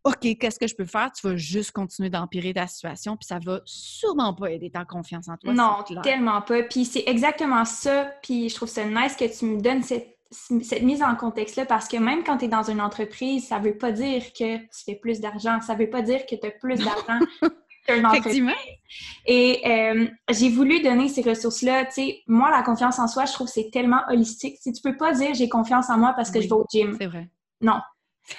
Speaker 2: OK, qu'est-ce que je peux faire? Tu vas juste continuer d'empirer ta situation, puis ça va sûrement pas aider ta confiance en toi.
Speaker 1: Non, tellement pas. Puis c'est exactement ça. Puis je trouve ça nice que tu me donnes cette, cette mise en contexte-là parce que même quand tu es dans une entreprise, ça veut pas dire que tu fais plus d'argent. Ça veut pas dire que tu as plus d'argent.
Speaker 2: Effectivement.
Speaker 1: Et euh, j'ai voulu donner ces ressources-là. Tu sais, moi, la confiance en soi, je trouve que c'est tellement holistique. Si tu peux pas dire j'ai confiance en moi parce que
Speaker 2: Oui.
Speaker 1: je vais au gym.
Speaker 2: C'est vrai.
Speaker 1: Non.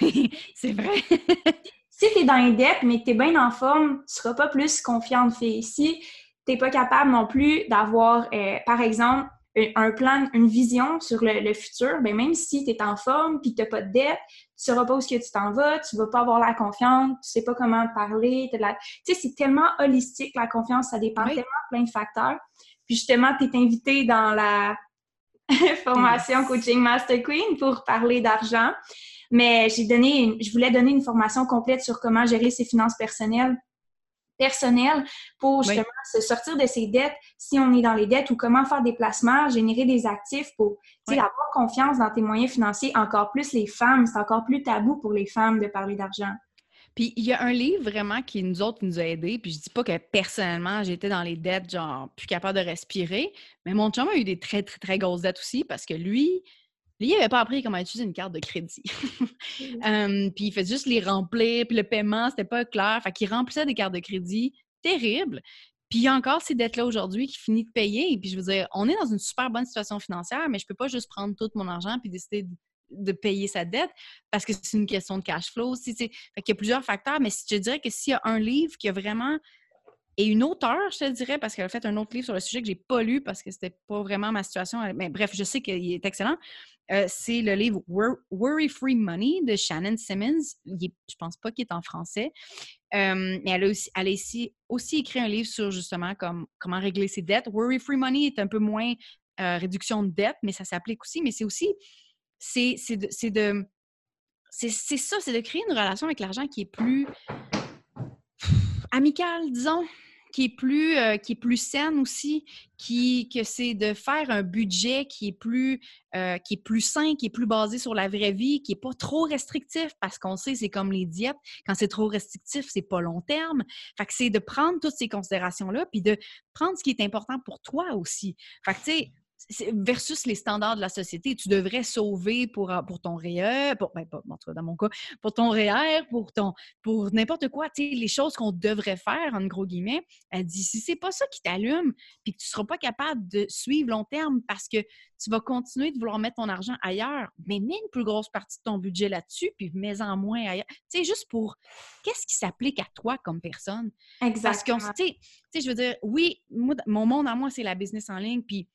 Speaker 2: c'est vrai.
Speaker 1: Si tu es dans les dettes, mais que tu es bien en forme, tu seras pas plus confiante, fille. Si tu n'es pas capable non plus d'avoir, euh, par exemple, un un plan, une vision sur le, le futur, ben même si tu es en forme puis que tu n'as pas de dette, tu ne sauras pas où est-ce que tu t'en vas, tu ne vas pas avoir la confiance, tu sais pas comment parler. la- Tu sais, c'est tellement holistique, la confiance, ça dépend
Speaker 2: Oui.
Speaker 1: tellement de plein de facteurs. Puis justement, tu es invité dans la formation Coaching Master Queen pour parler d'argent. Mais j'ai donné, une- je voulais donner une formation complète sur comment gérer ses finances personnelles personnelles pour
Speaker 2: Oui.
Speaker 1: justement se sortir de ses dettes si on est dans les dettes ou comment faire des placements, générer des actifs pour
Speaker 2: Oui.
Speaker 1: avoir confiance dans tes moyens financiers. Encore plus les femmes, c'est encore plus tabou pour les femmes de parler d'argent.
Speaker 2: Puis il y a un livre vraiment qui nous autres qui nous a aidés. Puis je dis pas que personnellement j'étais dans les dettes, genre plus capable de respirer, mais mon chum a eu des très très très grosses dettes aussi parce que lui, lui il avait pas appris comment utiliser une carte de crédit. Euh, puis il fait juste les remplir, puis le paiement c'était pas clair, fait qu'il remplissait des cartes de crédit terribles. Puis il y a encore ces dettes-là aujourd'hui qui finit de payer. Puis je veux dire, on est dans une super bonne situation financière, mais je peux pas juste prendre tout mon argent puis décider de, de payer sa dette parce que c'est une question de cash flow aussi. Fait qu'il y a plusieurs facteurs, mais je dirais que s'il y a un livre qui a vraiment. Et une auteure, je te dirais, parce qu'elle a fait un autre livre sur le sujet que j'ai pas lu parce que c'était pas vraiment ma situation. Mais bref, je sais qu'il est excellent. Euh, c'est le livre Wor- Worry Free Money de Shannon Simmons. Est- je pense pas qu'il est en français. Euh, mais elle a, aussi, elle a aussi écrit un livre sur justement comme, comment régler ses dettes. Worry Free Money est un peu moins euh, réduction de dette, mais ça s'applique aussi. Mais c'est aussi, c'est de, c'est ça, c'est de créer une relation avec l'argent qui est plus amicale, disons, qui est plus, euh, est saine aussi, qui, que c'est de faire un budget qui est plus, euh, qui est plus sain, qui est plus basé sur la vraie vie, qui est pas trop restrictif, parce qu'on sait, c'est comme les diètes, quand c'est trop restrictif, c'est pas long terme. Fait c'est de prendre toutes ces considérations-là, puis de prendre ce qui est important pour toi aussi. Fait tu sais, versus les standards de la société, tu devrais sauver pour, euh, pour ton REER, pour, ben, pas, en tout cas, dans mon cas, pour ton REER, pour ton, pour n'importe quoi, tu sais, les choses qu'on devrait faire, en gros guillemets. Elle dit, si c'est pas ça qui t'allume, puis que tu seras pas capable de suivre long terme parce que tu vas continuer de vouloir mettre ton argent ailleurs, mais mets une plus grosse partie de ton budget là-dessus, puis mets-en moins ailleurs. Tu sais, juste pour, qu'est-ce qui s'applique à toi comme personne? Parce qu'on,
Speaker 1: Exactement.
Speaker 2: tu sais, tu sais, je veux dire, oui, moi, mon monde à moi, c'est la business en ligne, puis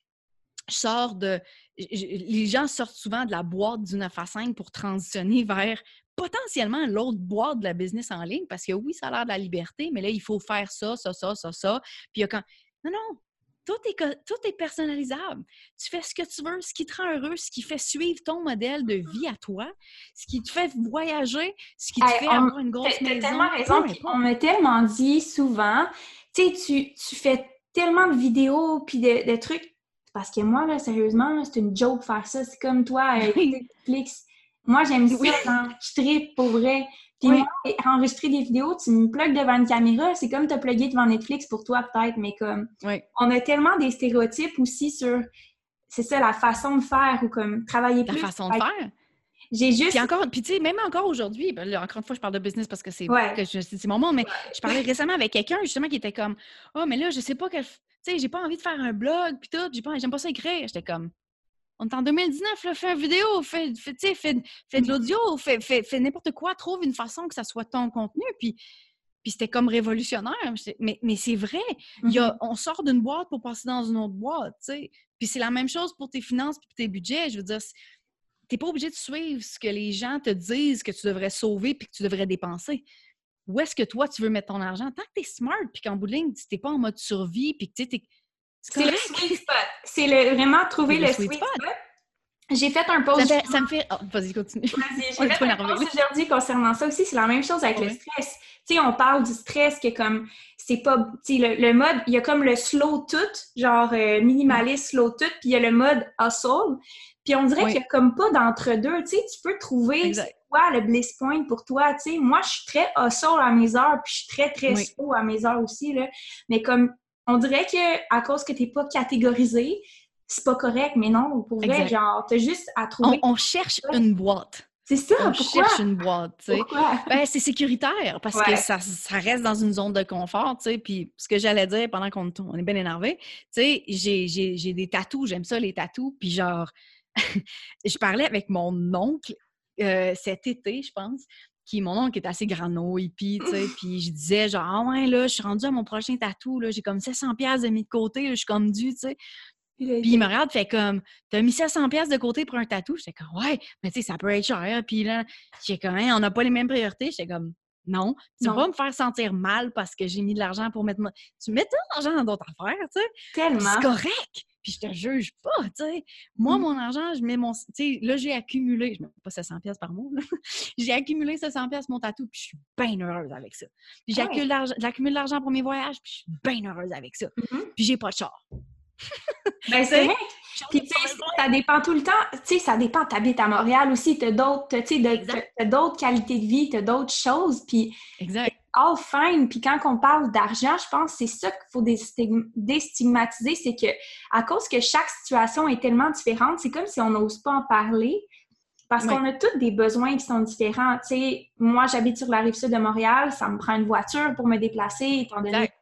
Speaker 2: sors de. Les gens sortent souvent de la boîte du 9 à 5 pour transitionner vers potentiellement l'autre boîte de la business en ligne, parce que oui, ça a l'air de la liberté, mais là, il faut faire ça, ça, ça, ça, ça. Puis il y a quand. Non, non! Tout est, tout est personnalisable. Tu fais ce que tu veux, ce qui te rend heureux, ce qui fait suivre ton modèle de vie à toi, ce qui te fait voyager, ce qui te
Speaker 1: Hey,
Speaker 2: fait
Speaker 1: on-
Speaker 2: avoir une grosse maison.
Speaker 1: tellement raison. On m'a tellement dit souvent, tu sais, tu, tu fais tellement de vidéos puis de, de trucs. Parce que moi, là, sérieusement, c'est une joke faire ça. C'est comme toi, écouter Netflix. Moi, j'aime ça,
Speaker 2: Oui.
Speaker 1: genre, je tripe pour vrai. Puis
Speaker 2: Oui.
Speaker 1: moi, enregistrer des vidéos, tu me plugues devant une caméra, c'est comme te plugger devant Netflix pour toi, peut-être, mais comme,
Speaker 2: Oui.
Speaker 1: on a tellement des stéréotypes aussi sur, c'est ça, la façon de faire ou comme travailler
Speaker 2: La
Speaker 1: plus.
Speaker 2: façon de faire.
Speaker 1: J'ai juste.
Speaker 2: Puis encore, puis tu sais, même encore aujourd'hui, ben là, encore une fois, je parle de business parce que c'est
Speaker 1: Ouais.
Speaker 2: que je- c'est mon monde, mais je parlais récemment avec quelqu'un justement qui était comme Oh, mais là, je sais pas quel. Tu sais, j'ai pas envie de faire un blog, puis tout, j'ai pas, j'aime pas ça écrire. J'étais comme On est en 2019, là, fais une vidéo, fais, fais, fais, fais de l'audio, fais, fais, fais n'importe quoi, trouve une façon que ça soit ton contenu. Puis, puis c'était comme révolutionnaire. Mais, mais c'est vrai, il y a, mm-hmm. on sort d'une boîte pour passer dans une autre boîte, tu sais. Puis c'est la même chose pour tes finances puis tes budgets. Je veux dire, t'es pas obligé de suivre ce que les gens te disent que tu devrais sauver puis que tu devrais dépenser. Où est-ce que toi, tu veux mettre ton argent? Tant que tu es smart puis qu'en bout de ligne, tu n'es pas en mode survie puis que tu es
Speaker 1: c'est le sweet spot. C'est vraiment trouver le, sweet, spot. J'ai fait un post.
Speaker 2: Ça, me fait. Oh, vas-y, continue.
Speaker 1: Vas-y, j'ai fait un post aujourd'hui concernant ça aussi. C'est la même chose avec le stress. Tu sais, on parle du stress que comme. C'est pas. Tu sais, le, mode. Il y a comme le slow tout, genre euh, minimaliste, slow tout, puis il y a le mode hustle. Puis on dirait qu'il y a comme pas d'entre-deux. Tu sais, tu peux trouver quoi le bliss point pour toi. Tu sais, moi, je suis très hustle à mes heures, puis je suis très, très slow à mes heures aussi. Là. Mais comme on dirait que à cause que tu n'es pas catégorisé, c'est pas correct, mais non, pour vrai, genre, t'as juste à trouver.
Speaker 2: On, cherche une boîte.
Speaker 1: C'est ça,
Speaker 2: On cherche une boîte, tu sais. Ben, c'est sécuritaire parce que ça, reste dans une zone de confort, tu sais. Puis ce que j'allais dire pendant qu'on est bien énervé, tu sais, j'ai des tatous, j'aime ça, les tatous. Puis genre, je parlais avec mon oncle euh, cet été, je pense, qui mon oncle est assez grano, hippie, tu sais, puis je disais genre ah ouais là, je suis rendue à mon prochain tatou là, j'ai comme 700 pièces de mis de côté, je suis comme dû, tu sais. Puis il me regarde, fait comme, t'as mis 700 pièces de côté pour un tatou? J'étais comme, ouais, mais tu sais, ça peut être cher. Puis là, j'étais comme, hein, on n'a pas les mêmes priorités. J'étais comme, non. Tu vas pas me faire sentir mal parce que j'ai mis de l'argent pour mettre. Tu mets de l'argent dans d'autres affaires, tu sais.
Speaker 1: Tellement.
Speaker 2: C'est correct puis je te juge pas, tu sais. Moi, mmh. mon argent, je mets mon... Tu sais, là, j'ai accumulé, je mets pas 700 pièces par mois, j'ai accumulé 700 pièces mon tatou, puis je suis bien heureuse avec ça. Puis j'accumule de l'argent pour mes voyages, puis je suis bien heureuse avec ça. Mmh puis j'ai pas de char.
Speaker 1: ben, c'est vrai. Puis, tu sais, ça dépend tout le temps. Tu sais, ça dépend. Tu habites à Montréal aussi. Tu as d'autres qualités de vie, tu as d'autres choses. Puis,
Speaker 2: exact
Speaker 1: all fine. Puis quand on parle d'argent, je pense que c'est ça qu'il faut déstigmatiser, c'est que à cause que chaque situation est tellement différente, c'est comme si on n'ose pas en parler. Parce qu'on a tous des besoins qui sont différents. Tu sais, moi, j'habite sur la rive sud de Montréal, ça me prend une voiture pour me déplacer, étant donné que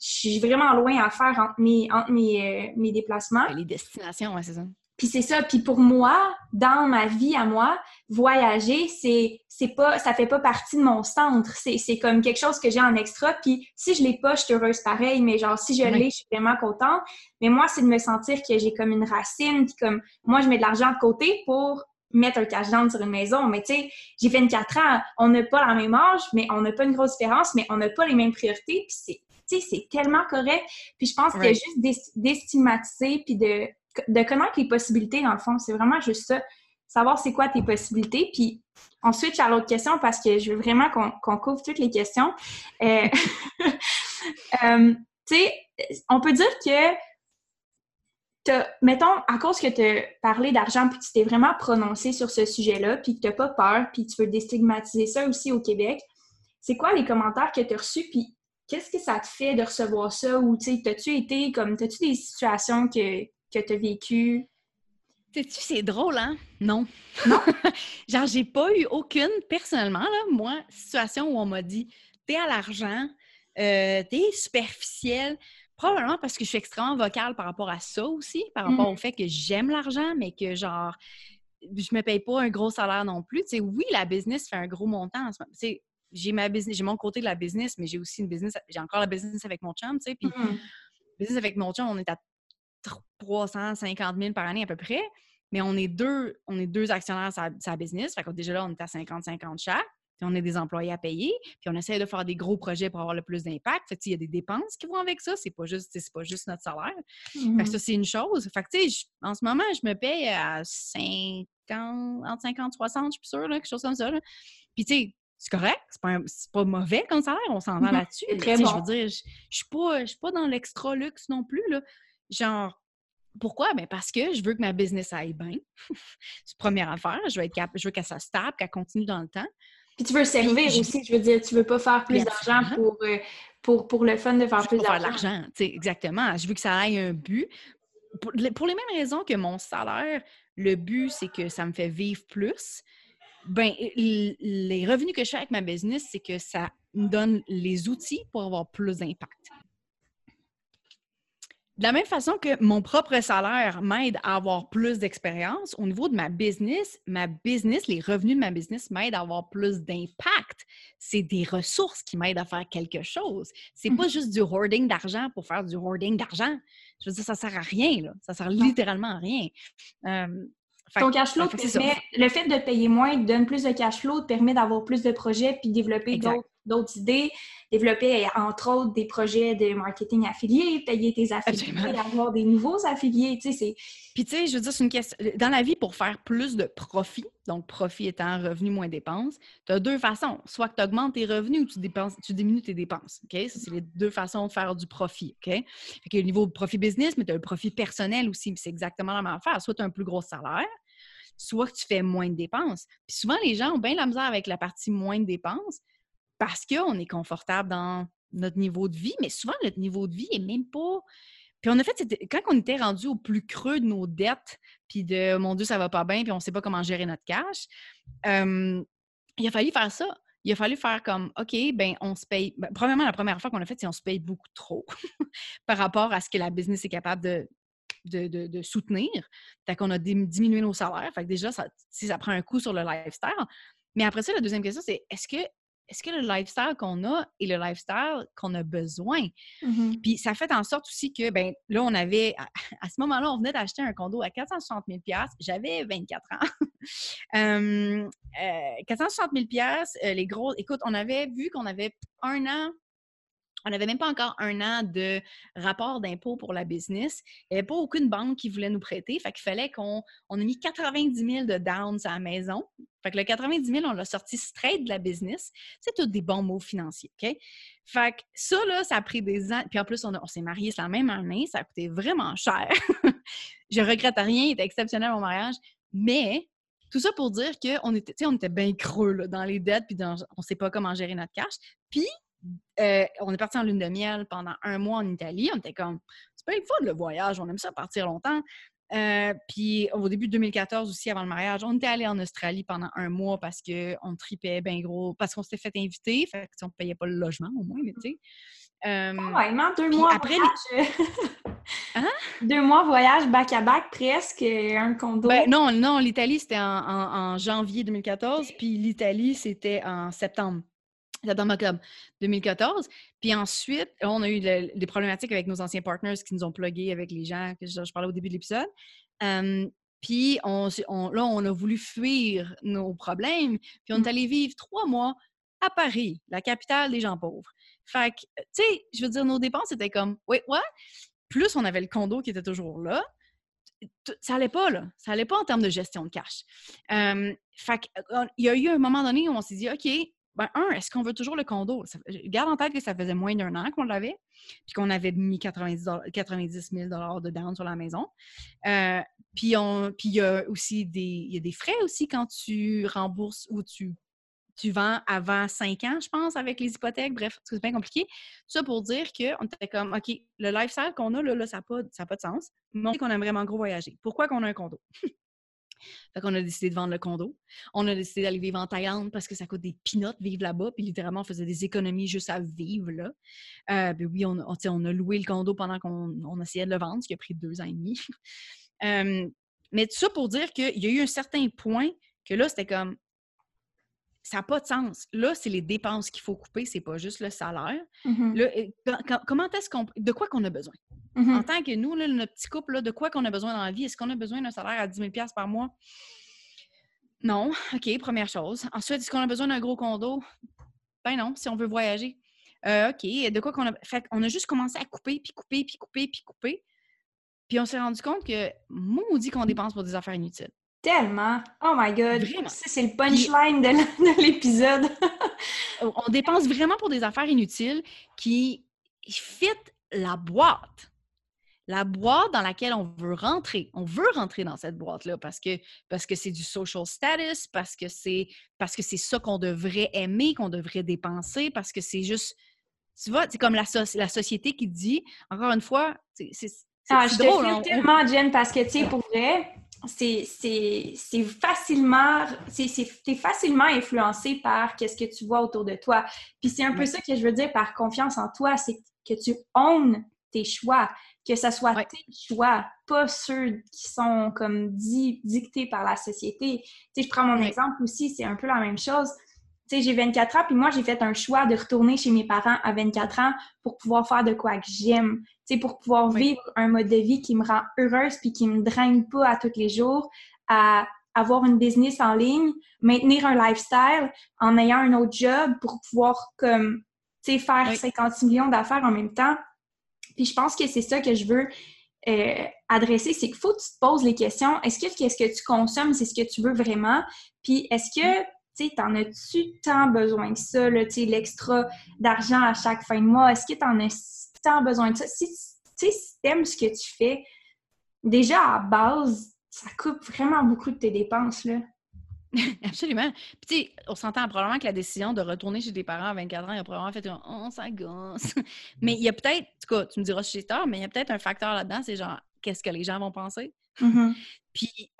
Speaker 1: je suis vraiment loin à faire entre mes, entre mes, euh, mes déplacements.
Speaker 2: Les destinations, ouais, c'est ça.
Speaker 1: Puis c'est ça. Puis pour moi, dans ma vie à moi, voyager, c'est c'est pas ça fait pas partie de mon centre. C'est comme quelque chose que j'ai en extra. Puis si je l'ai pas, je suis heureuse pareil. Mais genre si je l'ai, je suis vraiment contente. Mais moi, c'est de me sentir que j'ai comme une racine. Puis comme moi, je mets de l'argent de côté pour mettre un cash down sur une maison. Mais tu sais, j'ai 24 ans. On n'a pas la même âge, mais on n'a pas une grosse différence, mais on n'a pas les mêmes priorités. Puis c'est c'est tellement correct. Puis je pense que juste d'estigmatiser puis de de connaître les possibilités, dans le fond. C'est vraiment juste ça. Savoir c'est quoi tes possibilités. Puis on switch à l'autre question parce que je veux vraiment qu'on couvre toutes les questions. Euh, euh, tu sais, on peut dire que mettons, à cause que tu as parlé d'argent, puis tu t'es vraiment prononcé sur ce sujet-là, puis que tu n'as pas peur, puis tu veux déstigmatiser ça aussi au Québec, c'est quoi les commentaires que tu as reçus, puis qu'est-ce que ça te fait de recevoir ça? Ou, tu sais, as-tu été comme, as-tu des situations que, que tu as vécu?
Speaker 2: Sais-tu, c'est drôle, hein? Non. Non? Genre, j'ai pas eu aucune, personnellement, là, moi, situation où on m'a dit t'es à l'argent, euh, t'es superficiel. Probablement parce que je suis extrêmement vocale par rapport à ça aussi, par rapport mm. au fait que j'aime l'argent, mais que genre, je me paye pas un gros salaire non plus. Tu sais, oui, la business fait un gros montant. J'ai ma business, j'ai mon côté de la business, mais j'ai aussi une business, j'ai encore la business avec mon chum, tu sais. Puis, mm. business avec mon chum, on est à 350 000 par année à peu près. Mais on est deux, on est deux actionnaires sur sa business. Fait que déjà là, on est à 50-50 chaque. Puis on a des employés à payer. Puis on essaie de faire des gros projets pour avoir le plus d'impact. Fait il y a des dépenses qui vont avec ça. C'est pas juste, c'est pas juste notre salaire. Fait que mm-hmm. ça, c'est une chose. Fait que, tu sais, en ce moment, je me paye à 50, entre 50 60, je suis sûre, là, quelque chose comme ça. Puis, tu sais, c'est correct, c'est pas, pas, mauvais comme salaire, on s'en va mm-hmm. là-dessus.
Speaker 1: Très bon.
Speaker 2: Je veux dire, je, je suis pas, pas dans l'extra luxe non plus. Là. Genre, pourquoi? Ben parce que je veux que ma business aille bien. c'est la première affaire. Je veux, être je veux qu'elle soit stable, qu'elle continue dans le temps.
Speaker 1: Puis tu veux servir aussi, je veux dire, tu veux pas faire plus d'argent pour, euh, pour, pour, le fun de faire plus d'argent.
Speaker 2: l'argent, exactement. Je veux que ça aille un but. Pour, pour, les mêmes raisons que mon salaire, le but, c'est que ça me fait vivre plus. Ben, les revenus que je fais avec ma business, c'est que ça me donne les outils pour avoir plus d'impact. De la même façon que mon propre salaire m'aide à avoir plus d'expérience, au niveau de ma business, ma business, les revenus de ma business m'aident à avoir plus d'impact. C'est des ressources qui m'aident à faire quelque chose. C'est pas mmh. juste du hoarding d'argent pour faire du hoarding d'argent. Je veux dire, ça sert à rien, là. Ça sert littéralement à rien.
Speaker 1: Ton cash flow permet, le fait de payer moins donne plus de cash flow, te permet d'avoir plus de projets puis développer d'autres idées, développer entre autres des projets de marketing affiliés, payer tes affiliés, avoir des nouveaux affiliés, tu sais, c'est...
Speaker 2: Puis tu sais, je veux dire, c'est une question... Dans la vie, pour faire plus de profit, donc profit étant revenu moins dépenses, tu as deux façons. Soit que tu augmentes tes revenus ou tu, dépenses, tu diminues tes dépenses, OK? Ça, c'est les deux façons de faire du profit, OK? Fait que le niveau de profit business, mais tu as le profit personnel aussi, c'est exactement la même affaire. Soit tu as un plus gros salaire, soit que tu fais moins de dépenses. Puis souvent, les gens ont bien la misère avec la partie moins de dépenses parce qu'on est confortable dans notre niveau de vie, mais souvent, notre niveau de vie est même pas. Puis on a fait, quand on était rendu au plus creux de nos dettes, puis de mon Dieu, ça va pas bien, puis on sait pas comment gérer notre cash, il a fallu faire ça. Il a fallu faire comme, OK, ben on se paye. Ben, premièrement, la première fois qu'on a fait, c'est on se paye beaucoup trop par rapport à ce que la business est capable de, de, soutenir. Fait qu'on a diminué nos salaires. Fait que déjà, ça, ça prend un coup sur le lifestyle. Mais après ça, la deuxième question, c'est est-ce que est-ce que le lifestyle qu'on a est le lifestyle qu'on a besoin?
Speaker 1: Mmh
Speaker 2: Puis ça fait en sorte aussi que, ben là, on avait, à, ce moment-là, on venait d'acheter un condo à 460 000 J'avais 24 ans. euh, 460 000 les gros, écoute, on avait vu qu'on avait un an on n'avait même pas encore un an de rapport d'impôt pour la business. Il n'y avait pas aucune banque qui voulait nous prêter. Fait qu'il fallait qu'on on mis 90 000 de downs à la maison. Fait que le 90 000, on l'a sorti straight de la business. C'est tous des bons mots financiers, OK? Fait que ça, ça a pris des ans. Puis en plus, on, on s'est mariés la même année. Ça a coûté vraiment cher. Je regrette rien. Il était exceptionnel, mon mariage. Mais tout ça pour dire qu'on était, était bien creux dans les dettes, puis on ne sait pas comment gérer notre cash. Euh, on est parti en lune de miel pendant un mois en Italie. On était comme, c'est pas une fois le voyage, on aime ça partir longtemps. Euh, puis au début de 2014 aussi, avant le mariage, on était allé en Australie pendant un mois parce qu'on tripait bien gros, parce qu'on s'était fait inviter, fait on ne payait pas le logement au moins, mais tu sais.
Speaker 1: Euh, deux mois après voyage. hein? Deux mois voyage back-à-back presque, un condo.
Speaker 2: Ben, non, non, l'Italie c'était en, janvier 2014, puis l'Italie c'était en septembre septembre octobre 2014. Puis ensuite, on a eu des problématiques avec nos anciens partners qui nous ont plugués avec les gens que je, parlais au début de l'épisode. puis on, là, on a voulu fuir nos problèmes. Puis on est mmh. allé vivre trois mois à Paris, la capitale des gens pauvres. Fait que, tu sais, je veux dire, nos dépenses étaient comme, oui, ouais. Plus on avait le condo qui était toujours là. Ça allait pas, là. Ça allait pas en termes de gestion de cash. fait qu'il y a eu un moment donné où on s'est dit, OK, ben, un, est-ce qu'on veut toujours le condo? garde en tête que ça faisait moins d'un an qu'on l'avait, puis qu'on avait mis 90, 90 000 de down sur la maison. Euh, puis il y a aussi des, y a des frais aussi quand tu rembourses ou tu, vends avant 5 ans, je pense, avec les hypothèques. Bref, c'est bien compliqué. Ça pour dire qu'on était comme, OK, le lifestyle qu'on a, là, ça n'a pas, de sens. Mais qu'on aime vraiment gros voyager. Pourquoi qu'on a un condo? Fait qu'on a décidé de vendre le condo. On a décidé d'aller vivre en Thaïlande parce que ça coûte des pinottes vivre là-bas. Puis littéralement, on faisait des économies juste à vivre là. Euh, ben oui, on, on, a loué le condo pendant qu'on essayait de le vendre, ce qui a pris deux ans et demi. mais tout ça pour dire qu'il y a eu un certain point que là, c'était comme ça n'a pas de sens. Là, c'est les dépenses qu'il faut couper, c'est pas juste le salaire.
Speaker 1: Mmh
Speaker 2: comment est-ce qu'on. De quoi qu'on a besoin?
Speaker 1: Mmh
Speaker 2: en tant que nous, notre petit couple, de quoi qu'on a besoin dans la vie? Est-ce qu'on a besoin d'un salaire à 10 000 par mois? Non. OK, première chose. Ensuite, est-ce qu'on a besoin d'un gros condo? Ben non, si on veut voyager. Euh, OK, de quoi qu'on a. Fait on a juste commencé à couper, puis couper, puis couper, puis couper. Puis on s'est rendu compte que, dit qu'on dépense pour des affaires inutiles.
Speaker 1: Tellement. Oh my God. C'est le punchline de l'épisode.
Speaker 2: on dépense vraiment pour des affaires inutiles qui fit la boîte la boîte dans laquelle on veut rentrer. On veut rentrer dans cette boîte-là parce que parce que c'est du social status, parce que c'est parce que c'est ça qu'on devrait aimer, qu'on devrait dépenser, parce que c'est juste, tu vois, c'est comme la, la société qui dit, encore une fois, c'est
Speaker 1: ah, je drôle. Te tellement, Jen, parce que, tu sais, pour vrai, c'est facilement, c'est facilement influencé par qu'est-ce que tu vois autour de toi. Puis c'est un peu ça que je veux dire par confiance en toi, c'est que tu owns tes choix que ce soit tes choix, pas ceux qui sont comme dictés par la société. Tu sais, je prends mon exemple aussi, c'est un peu la même chose. Tu sais, j'ai 24 ans, puis moi, j'ai fait un choix de retourner chez mes parents à 24 ans pour pouvoir faire de quoi que j'aime, tu sais, pour pouvoir vivre un mode de vie qui me rend heureuse puis qui me draine pas à tous les jours, à avoir une business en ligne, maintenir un lifestyle en ayant un autre job pour pouvoir comme tu sais faire 50 millions d'affaires en même temps. Puis je pense que c'est ça que je veux euh, adresser, c'est qu'il faut que tu te poses les questions. Est-ce que qu'est-ce que tu consommes, c'est ce que tu veux vraiment? Puis est-ce que sais, t'en as-tu tant besoin que ça, tu sais, l'extra d'argent à chaque fin de mois? Est-ce que tu en as tant besoin de ça? Si tu aimes ce que tu fais, déjà à base, ça coupe vraiment beaucoup de tes dépenses, là.
Speaker 2: Absolument. Puis, tu sais, on s'entend probablement que la décision de retourner chez tes parents à 24 ans, il a probablement fait un ça gosse. mais il y a peut-être, en tout cas, tu me diras si j'ai tort, mais il y a peut-être un facteur là-dedans, c'est genre, qu'est-ce que les gens vont penser?
Speaker 1: Mm-hmm.
Speaker 2: Puis,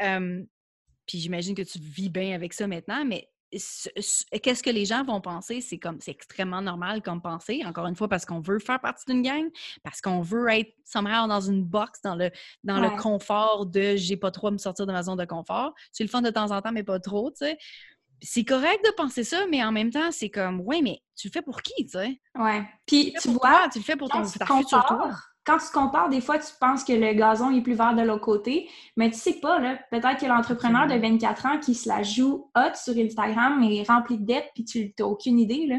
Speaker 2: puis j'imagine que tu vis bien avec ça maintenant, mais qu'est-ce que les gens vont penser? C'est comme c'est extrêmement normal comme pensée, encore une fois, parce qu'on veut faire partie d'une gang, parce qu'on veut être somehow dans une box, dans le, dans le confort de j'ai pas trop à me sortir de ma zone de confort. C'est le fun de temps en temps, mais pas trop, tu sais. C'est correct de penser ça, mais en même temps, c'est comme, ouais, mais tu le fais pour qui, tu sais?
Speaker 1: Ouais. Puis, tu, vois,
Speaker 2: tu le fais pour ton, ta future toi
Speaker 1: quand tu compares, des fois, tu penses que le gazon est plus vert de l'autre côté, mais tu sais pas, là. Peut-être que l'entrepreneur de 24 ans qui se la joue hot sur Instagram est rempli de dettes, puis tu n'as aucune idée, là.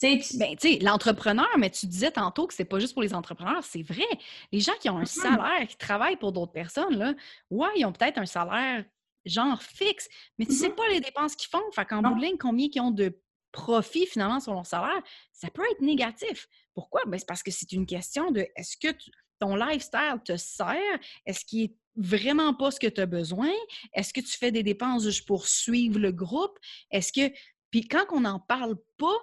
Speaker 2: Tu sais, ben, l'entrepreneur, mais tu disais tantôt que c'est pas juste pour les entrepreneurs, c'est vrai. Les gens qui ont un mm-hmm. salaire, qui travaillent pour d'autres personnes, là, ouais, ils ont peut-être un salaire genre fixe, mais tu sais mm-hmm. pas les dépenses qu'ils font. Fait qu'en bout de ligne, combien ils ont de profit finalement sur leur salaire, ça peut être négatif. Pourquoi? Ben, c'est parce que c'est une question de est-ce que ton lifestyle te sert? Est-ce qu'il est vraiment pas ce que tu as besoin? Est-ce que tu fais des dépenses juste pour suivre le groupe? Est-ce que. Puis quand on n'en parle pas,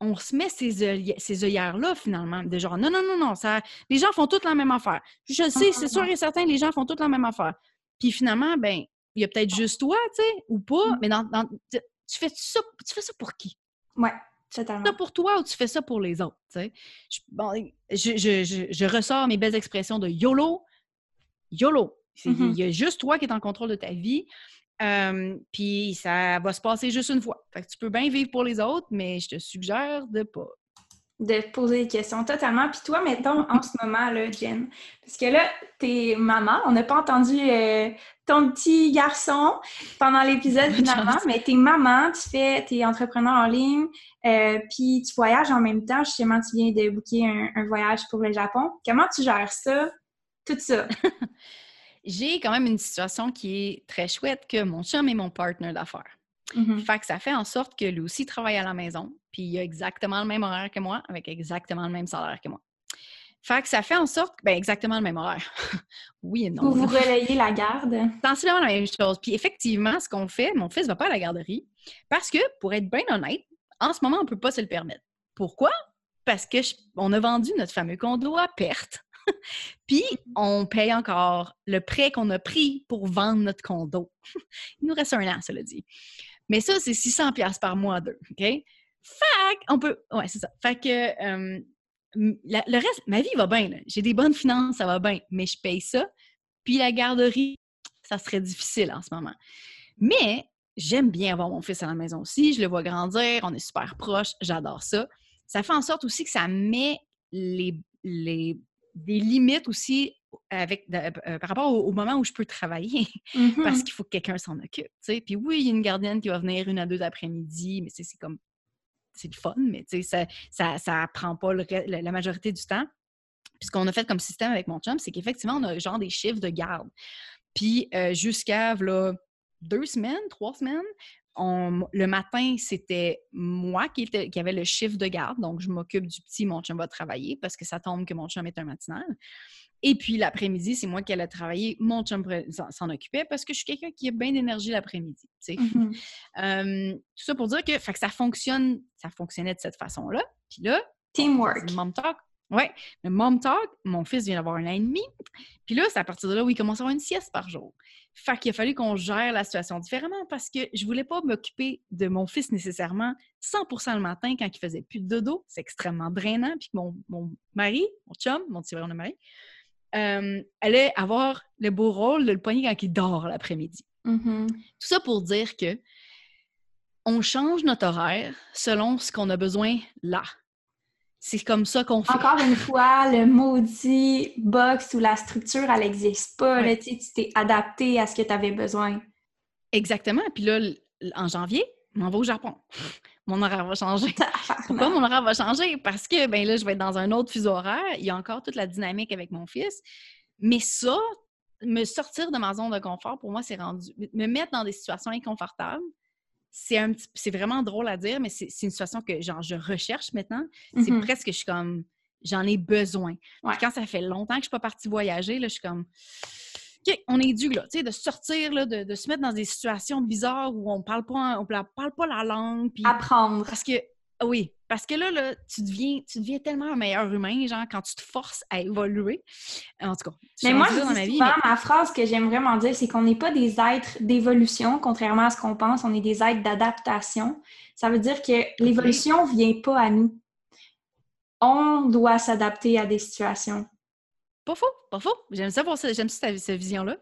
Speaker 2: on se met ces, ces œillères-là, finalement, de genre, non, non, non, non, ça, les gens font toutes la même affaire. Je sais, c'est sûr et certain, les gens font toutes la même affaire. Puis finalement, ben, il y a peut-être juste toi, tu sais, ou pas, mmh. mais dans, tu, fais ça, tu fais ça pour qui?
Speaker 1: Ouais.
Speaker 2: Totalement. ça pour toi ou tu fais ça pour les autres? Je, bon, je, je, je, ressors mes belles expressions de YOLO. YOLO. Mm-hmm. Il y a juste toi qui es en contrôle de ta vie. Puis ça va se passer juste une fois. Fait que tu peux bien vivre pour les autres, mais je te suggère de pas
Speaker 1: de poser des questions totalement. Puis toi, mettons, en ce moment, là, Jen, parce que là, t'es maman, on n'a pas entendu euh, ton petit garçon pendant l'épisode finalement, mais t'es maman, tu fais, t'es entrepreneur en ligne, euh, puis tu voyages en même temps. Justement, tu viens de booker un, voyage pour le Japon. Comment tu gères ça, tout ça?
Speaker 2: J'ai quand même une situation qui est très chouette que mon chum est mon partner d'affaires. Mm-hmm. Fait que ça fait en sorte que lui aussi travaille à la maison, puis il a exactement le même horaire que moi, avec exactement le même salaire que moi. Fait que ça fait en sorte ben exactement le même horaire. oui et non.
Speaker 1: Vous vous relayez la garde?
Speaker 2: Sensiblement la même chose. Puis effectivement, ce qu'on fait, mon fils va pas à la garderie parce que, pour être bien honnête, en ce moment, on peut pas se le permettre. Pourquoi? Parce que on a vendu notre fameux condo à perte. Puis, on paye encore le prêt qu'on a pris pour vendre notre condo. Il nous reste un an, cela dit. Mais ça, c'est 600 pièces par mois deux, OK? Fait on peut... Ouais, c'est ça. Fait que le reste, ma vie va bien. J'ai des bonnes finances, ça va bien, mais je paye ça. Puis la garderie, ça serait difficile en ce moment. Mais j'aime bien avoir mon fils à la maison aussi. Je le vois grandir, on est super proches, j'adore ça. Ça fait en sorte aussi que ça met les, les des limites aussi avec, euh, par rapport au, moment où je peux travailler, parce mmh qu'il faut que quelqu'un s'en occupe. Puis oui, il y a une gardienne qui va venir une à deux après-midi, mais c'est comme c'est le fun, mais ça, ça, ça prend pas la majorité du temps. Puis ce qu'on a fait comme système avec mon chum, c'est qu'effectivement, on a genre des chiffres de garde. Puis euh, jusqu'à deux semaines, trois semaines, le matin, c'était moi qui, était, qui avait le chiffre de garde. Donc, je m'occupe du petit, mon chum va travailler parce que ça tombe que mon chum est un matinal. Et puis l'après-midi, c'est moi qui allais travailler. Mon chum s'en occupait parce que je suis quelqu'un qui a bien d'énergie l'après-midi. Mm-hmm. tout ça pour dire que, que ça fonctionne, ça fonctionnait de cette façon-là. Puis là,
Speaker 1: teamwork.
Speaker 2: Mom talk. Oui, le mom talk, mon fils vient d'avoir un an et demi. Puis là, c'est à partir de là où il commence à avoir une sieste par jour. Fait qu'il a fallu qu'on gère la situation différemment parce que je voulais pas m'occuper de mon fils nécessairement 100% le matin quand il faisait plus de dodo. C'est extrêmement drainant. Puis mon, mon mari, mon chum, mon petit frère de mari, euh, allait avoir le beau rôle de le poigner quand il dort l'après-midi.
Speaker 1: Mhm.
Speaker 2: Tout ça pour dire que on change notre horaire selon ce qu'on a besoin là. C'est comme ça qu'on fait.
Speaker 1: Encore une fois, le maudit box ou la structure, elle n'existe pas.
Speaker 2: Ouais.
Speaker 1: Là, tu t'es adapté à ce que tu avais besoin.
Speaker 2: Exactement. Puis là, en janvier, on m'en va au Japon. Mon horaire va changer. Pourquoi mon horaire va changer? Parce que ben là, je vais être dans un autre fuseau horaire. Il y a encore toute la dynamique avec mon fils. Mais ça, me sortir de ma zone de confort, pour moi, c'est rendu. Me mettre dans des situations inconfortables, c'est un petit- c'est vraiment drôle à dire, mais c'est c'est une situation que genre je recherche maintenant. C'est
Speaker 1: Mhm.
Speaker 2: presque, je suis comme, j'en ai besoin.
Speaker 1: Ouais.
Speaker 2: quand ça fait longtemps que je suis pas partie voyager, là, je suis comme, OK, on est dû, là, tu sais, de sortir, là, de, de se mettre dans des situations bizarres où on parle pas, on parle pas la langue.
Speaker 1: Apprendre.
Speaker 2: parce que, oui, parce que là, là tu, deviens, tu deviens tellement un meilleur humain, genre, quand tu te forces à évoluer. En tout cas,
Speaker 1: Mais moi, je dis
Speaker 2: dans ma vie,
Speaker 1: souvent,
Speaker 2: mais-
Speaker 1: ma phrase que j'aime vraiment dire, c'est qu'on n'est pas des êtres d'évolution, contrairement à ce qu'on pense, on est des êtres d'adaptation. Ça veut dire que l'évolution ne vient pas à nous. On doit s'adapter à des situations.
Speaker 2: Pas faux, pas faux. J'aime ça, pour ça- j'aime cette, cette vision-là.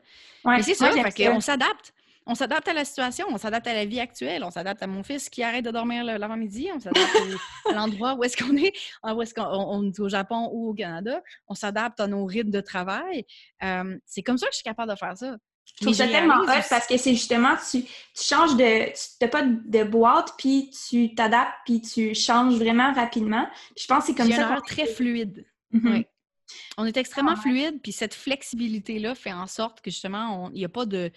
Speaker 1: Ouais,
Speaker 2: Mais c'est ça, qu'on s'adapte. On s'adapte à la situation, on s'adapte à la vie actuelle, on s'adapte à mon fils qui arrête de dormir l'avant-midi, on s'adapte à l'endroit où est-ce qu'on est, où est-ce qu'on on- est au Japon ou au Canada, on s'adapte à nos rythmes de travail. Euh, c'est comme ça que je suis capable de faire ça.
Speaker 1: Je trouve ça tellement hot parce que c'est justement, tu, tu changes de. Tu n'as pas de boîte, puis tu t'adaptes, puis tu changes vraiment rapidement. Puis je pense que c'est comme ça.
Speaker 2: un
Speaker 1: qu'on
Speaker 2: heure très fluide.
Speaker 1: Mhm.
Speaker 2: Ouais. On est extrêmement
Speaker 1: Ah ouais.
Speaker 2: fluide, puis cette flexibilité-là fait en sorte que justement, il n'y a pas de,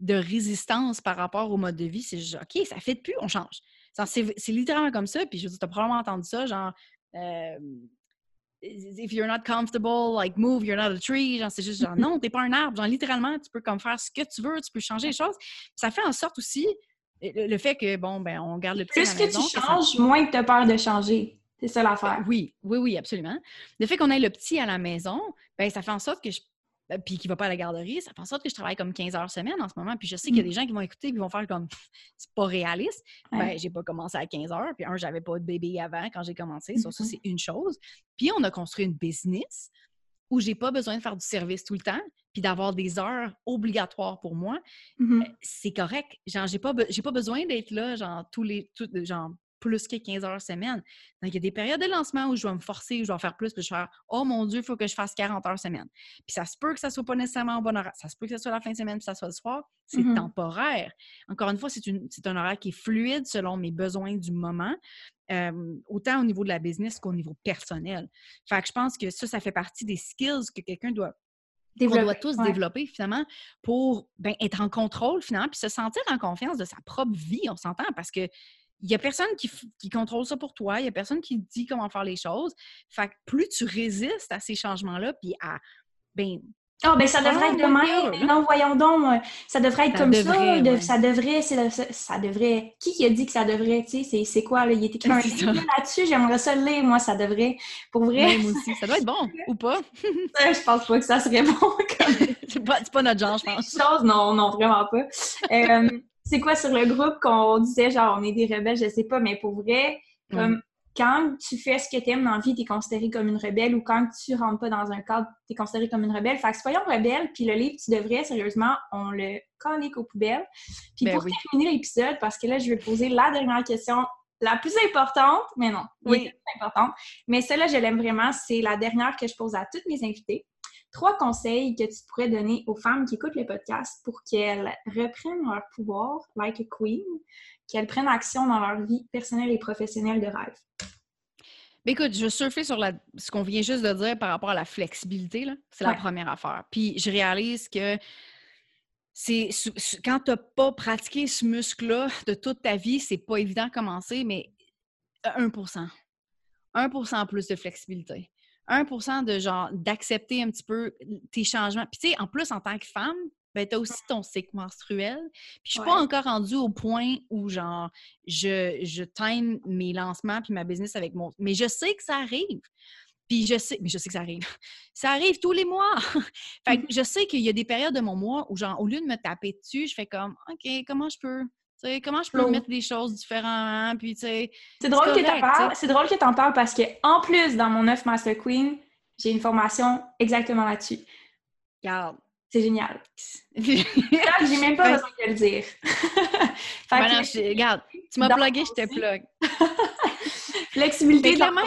Speaker 2: de résistance par rapport au mode de vie. C'est juste, OK, ça fait plus, on change. C'est littéralement comme ça, puis je veux dire, tu as probablement entendu ça, genre, euh, if you're not comfortable, like move, you're not a tree. Genre, c'est juste genre, non, t'es pas un arbre. Genre, littéralement, tu peux comme faire ce que tu veux, tu peux changer les choses. Ça fait en sorte aussi, le, fait que, bon, ben, on garde le petit à
Speaker 1: Plus
Speaker 2: la
Speaker 1: que
Speaker 2: maison,
Speaker 1: tu
Speaker 2: ça-
Speaker 1: changes, moins que tu as peur de changer. C'est ça l'affaire.
Speaker 2: oui, oui, oui, absolument. Le fait qu'on ait le petit à la maison, ben, ça fait en sorte que je. Euh, Puis qu'il va pas à la garderie, ça fait en sorte que je travaille comme 15 heures semaine en ce moment. Puis je sais qu'il y a
Speaker 1: Mm.
Speaker 2: des gens qui vont écouter et qui vont faire comme c'est pas réaliste.
Speaker 1: Ouais.
Speaker 2: Ben, j'ai pas commencé à 15 heures. Puis un, j'avais pas de bébé avant quand j'ai commencé. Ça, ça,
Speaker 1: Mhm.
Speaker 2: c'est une chose. Puis on a construit une business où j'ai pas besoin de faire du service tout le temps, puis d'avoir des heures obligatoires pour moi
Speaker 1: Mhm.
Speaker 2: c'est correct. Genre, j'ai pas, be- pas besoin d'être là, genre, tous les, tout- genre, plus que 15 heures semaine. Donc, il y a des périodes de lancement où je vais me forcer, où je vais en faire plus, puis je vais faire, oh mon Dieu, il faut que je fasse 40 heures semaine. Puis ça se peut que ça soit pas nécessairement au bon horaire. Ça se peut que ça soit la fin de semaine, puis ça soit le soir. C'est
Speaker 1: Mhm.
Speaker 2: temporaire. Encore une fois, c'est, un horaire qui est fluide selon mes besoins du moment, euh, autant au niveau de la business qu'au niveau personnel. Fait que je pense que ça, ça fait partie des skills que quelqu'un doit qu'on doit tous
Speaker 1: ouais.
Speaker 2: développer finalement pour ben, être en contrôle finalement, puis se sentir en confiance de sa propre vie, on s'entend, parce que il n'y a personne qui, qui contrôle ça pour toi, il n'y a personne qui dit comment faire les choses. Fait que plus tu résistes à ces changements-là, puis à ben,
Speaker 1: Ah, ben ça devrait être de même. Non, voyons donc. euh, Ça devrait être
Speaker 2: Ça
Speaker 1: comme ça. de-
Speaker 2: ouais.
Speaker 1: Ça devrait, ça, ça devrait. Qui a dit que ça devrait, tu sais? c'est- quoi, là? Il est écrit un livre là-dessus. J'aimerais ça le lire, moi, ça devrait. Pour vrai,
Speaker 2: aussi, ça doit être bon ou pas?
Speaker 1: je pense pas que ça serait bon
Speaker 2: c'est pas, pas notre genre, je pense.
Speaker 1: chose. Non, non, vraiment pas. Euh, c'est quoi sur le groupe qu'on disait, genre, on est des rebelles, je sais pas, mais pour vrai, comme quand tu fais ce que tu aimes dans la vie, tu es considéré comme une rebelle ou quand tu rentres pas dans un cadre, tu es considéré comme une rebelle. Fait que soyons rebelles, puis le livre, tu devrais, sérieusement, on le colique aux poubelles. Puis
Speaker 2: Ben
Speaker 1: pour
Speaker 2: oui.
Speaker 1: terminer l'épisode, parce que là, je vais poser la dernière question, la plus importante, mais non,
Speaker 2: Oui.
Speaker 1: oui. plus importante, mais celle-là, je l'aime vraiment, c'est la dernière que je pose à toutes mes invités. Trois conseils que tu pourrais donner aux femmes qui écoutent le podcast pour qu'elles reprennent leur pouvoir, like a queen, qu'elles prennent action dans leur vie personnelle et professionnelle de rêve?
Speaker 2: Écoute, je surfer sur la- ce qu'on vient juste de dire par rapport à la flexibilité. C'est la première affaire. Puis je réalise que c'est quand tu n'as pas pratiqué ce muscle-là de toute ta vie, c'est pas évident de commencer, mais 1% 1% plus de flexibilité. 1 de genre d'accepter un petit peu tes changements. Puis tu sais, en plus, en tant que femme, ben, tu as aussi ton cycle menstruel. Puis je suis pas encore rendue au point où genre je, je time mes lancements puis ma business avec mon. Mais je sais que ça arrive. Puis je sais, mais je sais que ça arrive. Ça arrive tous les mois. fait que je sais qu'il y a des périodes de mon mois où, genre, au lieu de me taper dessus, je fais comme, OK, comment je peux, tu comment je peux mettre les choses différemment, puis tu
Speaker 1: C'est drôle que t'en parles.
Speaker 2: tu.
Speaker 1: C'est drôle que t'en parles parce que en plus dans mon 9 Master Queen, J'ai une formation exactement là-dessus.
Speaker 2: Regarde.
Speaker 1: C'est génial. J'ai même pas besoin de le dire.
Speaker 2: Ben regarde, tu m'as plugué, je te plug.
Speaker 1: Flexibilité
Speaker 2: clairement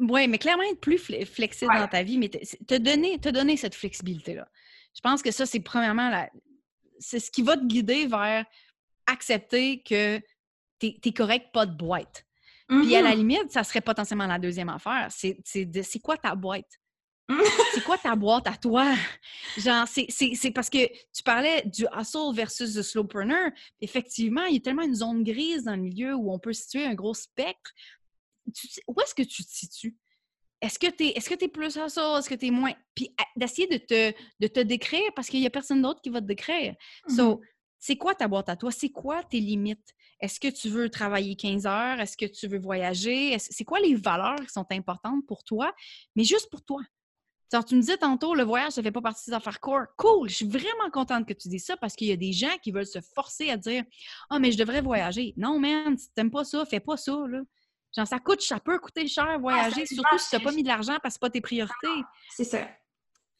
Speaker 2: Oui, mais clairement être plus flexible dans ta vie, mais te donner, te donner cette flexibilité-là. Je pense que ça, c'est premièrement la... c'est ce qui va te guider vers accepter que tu es, correct, pas de boîte. Puis à la mm-hmm. limite, ça serait potentiellement la deuxième affaire. C'est c'est quoi ta boîte? c'est quoi ta boîte à toi? Genre, c'est parce que tu parlais du hustle versus le slowpreneur. Effectivement, il y a tellement une zone grise dans le milieu où on peut situer un gros spectre. où est-ce que tu te situes? Est-ce que tu es, est es, plus hustle? Est-ce que tu es moins? Puis d'essayer de te, de te décrire parce qu'il n'y a personne d'autre qui va te décrire. So, mmh c'est quoi ta boîte à toi? C'est quoi tes limites? Est-ce que tu veux travailler 15 heures? Est-ce que tu veux voyager? C'est quoi les valeurs qui sont importantes pour toi? Mais juste pour toi? Alors, tu me disais tantôt, le voyage, ça fait pas partie des affaires core. Cool, je suis vraiment contente que tu dises ça parce qu'il y a des gens qui veulent se forcer à dire Ah, mais je devrais voyager. Non, man, si t'aimes pas ça, fais pas ça. Là. Genre, ça coûte, ça peut coûter cher voyager, surtout si tu n'as pas mis de l'argent parce que c'est pas tes priorités.
Speaker 1: C'est ça.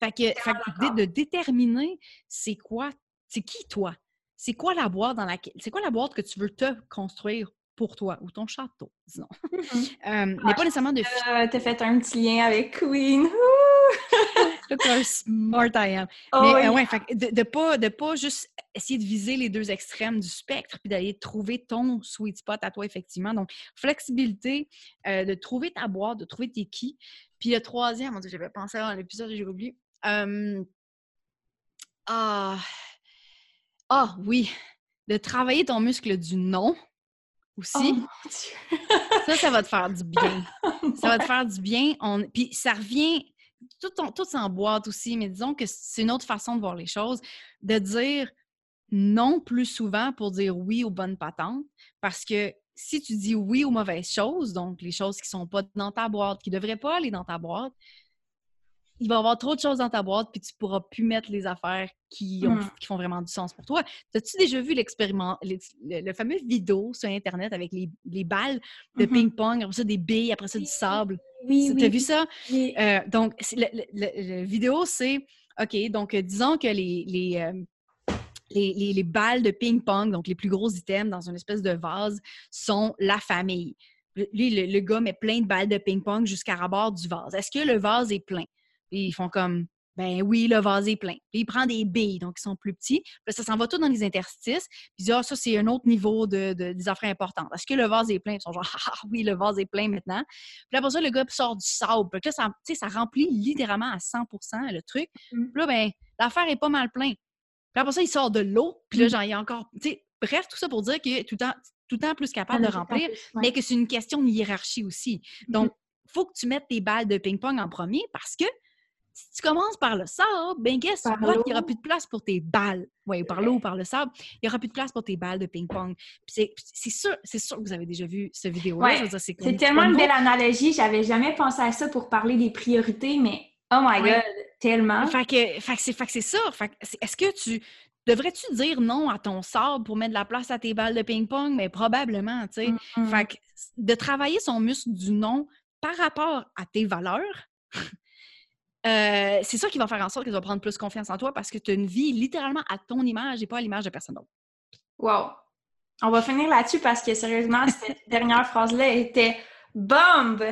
Speaker 2: Fait que, de, déterminer c'est quoi, c'est qui toi? C'est quoi la boîte dans laquelle. C'est quoi la boîte que tu veux te construire pour toi ou ton château, disons? Mm-hmm. euh, mais pas nécessairement de.
Speaker 1: Euh, T'as fait un petit lien avec Queen.
Speaker 2: Look how smart I am. Oh mais euh, ouais, de, de, pas, de pas juste essayer de viser les deux extrêmes du spectre, puis d'aller trouver ton sweet spot à toi, effectivement. Donc, flexibilité, euh, de trouver ta boîte, de trouver tes qui. Puis le troisième, j'avais pensé à l'épisode et j'ai oublié. ah, ah oui, de travailler ton muscle du non aussi. Oh, ça, ça va te faire du bien. ça va te faire du bien. On... Puis ça revient, tout, tout s'emboîte aussi, mais disons que c'est une autre façon de voir les choses, de dire non plus souvent pour dire oui aux bonnes patentes. Parce que si tu dis oui aux mauvaises choses, donc les choses qui ne sont pas dans ta boîte, qui ne devraient pas aller dans ta boîte, il va y avoir trop de choses dans ta boîte, puis tu pourras plus mettre les affaires qui, ont, mmh. qui font vraiment du sens pour toi. As-tu déjà vu l'expériment, le, fameux vidéo sur Internet avec les, les balles de mmh ping-pong, après ça des billes, après ça du sable? Oui, oui. T'as vu ça? Euh, donc, le, vidéo, c'est, OK, donc euh, disons que les, les, euh, les, les, balles de ping-pong, donc les plus gros items dans une espèce de vase, sont la famille. Lui, le, gars met plein de balles de ping-pong jusqu'à rabord du vase. Est-ce que le vase est plein? ils font comme ben oui, le vase est plein. Puis il prend des billes, donc ils sont plus petits. Puis ça s'en va tout dans les interstices. Puis il dit, ah, ça, c'est un autre niveau de, des affaires importantes. Est-ce que le vase est plein? Ils sont genre, ah, ah oui, le vase est plein maintenant. Puis après ça, le gars sort du sable. Puis là, ça, ça remplit littéralement à 100% le truc. Mmh. Puis là, ben, l'affaire est pas mal plein. Puis après ça, il sort de l'eau. Puis là, mmh. genre, il y a encore. Bref, tout ça pour dire que tout le temps, tout le temps plus capable de remplir, mais que c'est une question de hiérarchie aussi. Mmh. Donc, il faut que tu mettes tes balles de ping-pong en premier parce que si tu commences par le sable, ben guess il n'y aura plus de place pour tes balles. Oui, par l'eau ou par le sable, il n'y aura plus de place pour tes balles de ping-pong. C'est sûr, sûr que vous avez déjà vu ce vidéo-là.
Speaker 1: c'est tellement une belle analogie. J'avais jamais pensé à ça pour parler des priorités, mais oh my God, tellement.
Speaker 2: Fait que, c'est ça. Est-ce que tu devrais-tu dire non à ton sable pour mettre de la place à tes balles de ping-pong? Mais probablement, tu sais. Fait que de travailler son muscle du non par rapport à tes valeurs, euh, c'est ça qui va faire en sorte que tu vas prendre plus confiance en toi parce que tu as une vie littéralement à ton image et pas à l'image de personne d'autre.
Speaker 1: Wow! On va finir là-dessus parce que sérieusement, cette dernière phrase-là était bombe!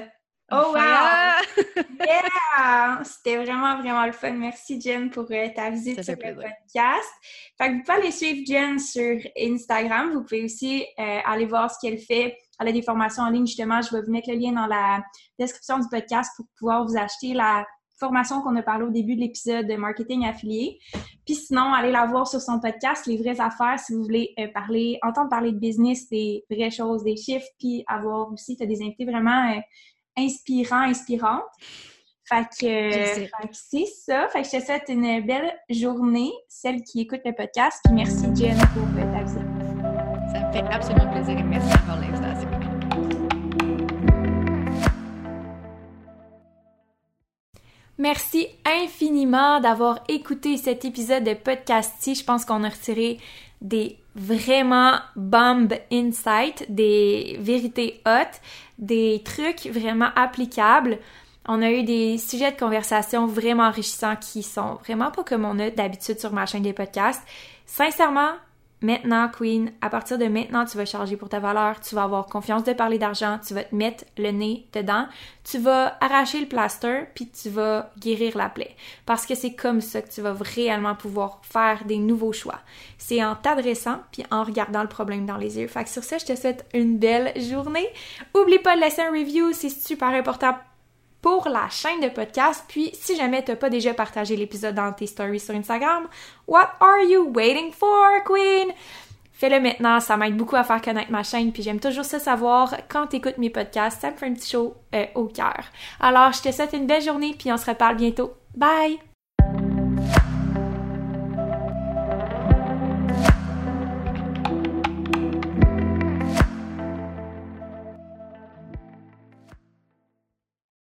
Speaker 1: Oh wow! yeah! C'était vraiment, vraiment le fun. Merci Jen pour euh, ta visite sur le podcast. Fait que vous pouvez aller suivre Jen sur Instagram. Vous pouvez aussi euh, aller voir ce qu'elle fait. Elle a des formations en ligne, justement. Je vais vous mettre le lien dans la description du podcast pour pouvoir vous acheter la formation qu'on a parlé au début de l'épisode de marketing affilié. Puis sinon, allez la voir sur son podcast, Les vraies affaires, si vous voulez euh, parler, entendre parler de business, des vraies choses, des chiffres, puis avoir aussi, tu as des invités vraiment euh, inspirants, inspirantes. Fait que, c'est ça. Fait que je te souhaite une belle journée, celle qui écoute le podcast. Puis merci, Jen, pour euh, ta visite.
Speaker 2: Ça me fait absolument plaisir et merci pour
Speaker 1: Merci infiniment d'avoir écouté cet épisode de podcast Je pense qu'on a retiré des vraiment bomb insights, des vérités hautes, des trucs vraiment applicables. On a eu des sujets de conversation vraiment enrichissants qui sont vraiment pas comme on a d'habitude sur ma chaîne des podcasts. Sincèrement, Maintenant, Queen, à partir de maintenant, tu vas charger pour ta valeur, tu vas avoir confiance de parler d'argent, tu vas te mettre le nez dedans, tu vas arracher le plaster, puis tu vas guérir la plaie. Parce que c'est comme ça que tu vas réellement pouvoir faire des nouveaux choix. C'est en t'adressant, puis en regardant le problème dans les yeux. Fait que sur ça, je te souhaite une belle journée. Oublie pas de laisser un review, c'est super important pour la chaîne de podcast. Puis, si jamais t'as pas déjà partagé l'épisode dans tes stories sur Instagram, what are you waiting for, Queen? Fais-le maintenant, ça m'aide beaucoup à faire connaître ma chaîne, puis j'aime toujours ça savoir quand t'écoutes mes podcasts, ça me fait un petit show euh, au cœur. Alors, je te souhaite une belle journée, puis on se reparle bientôt. Bye!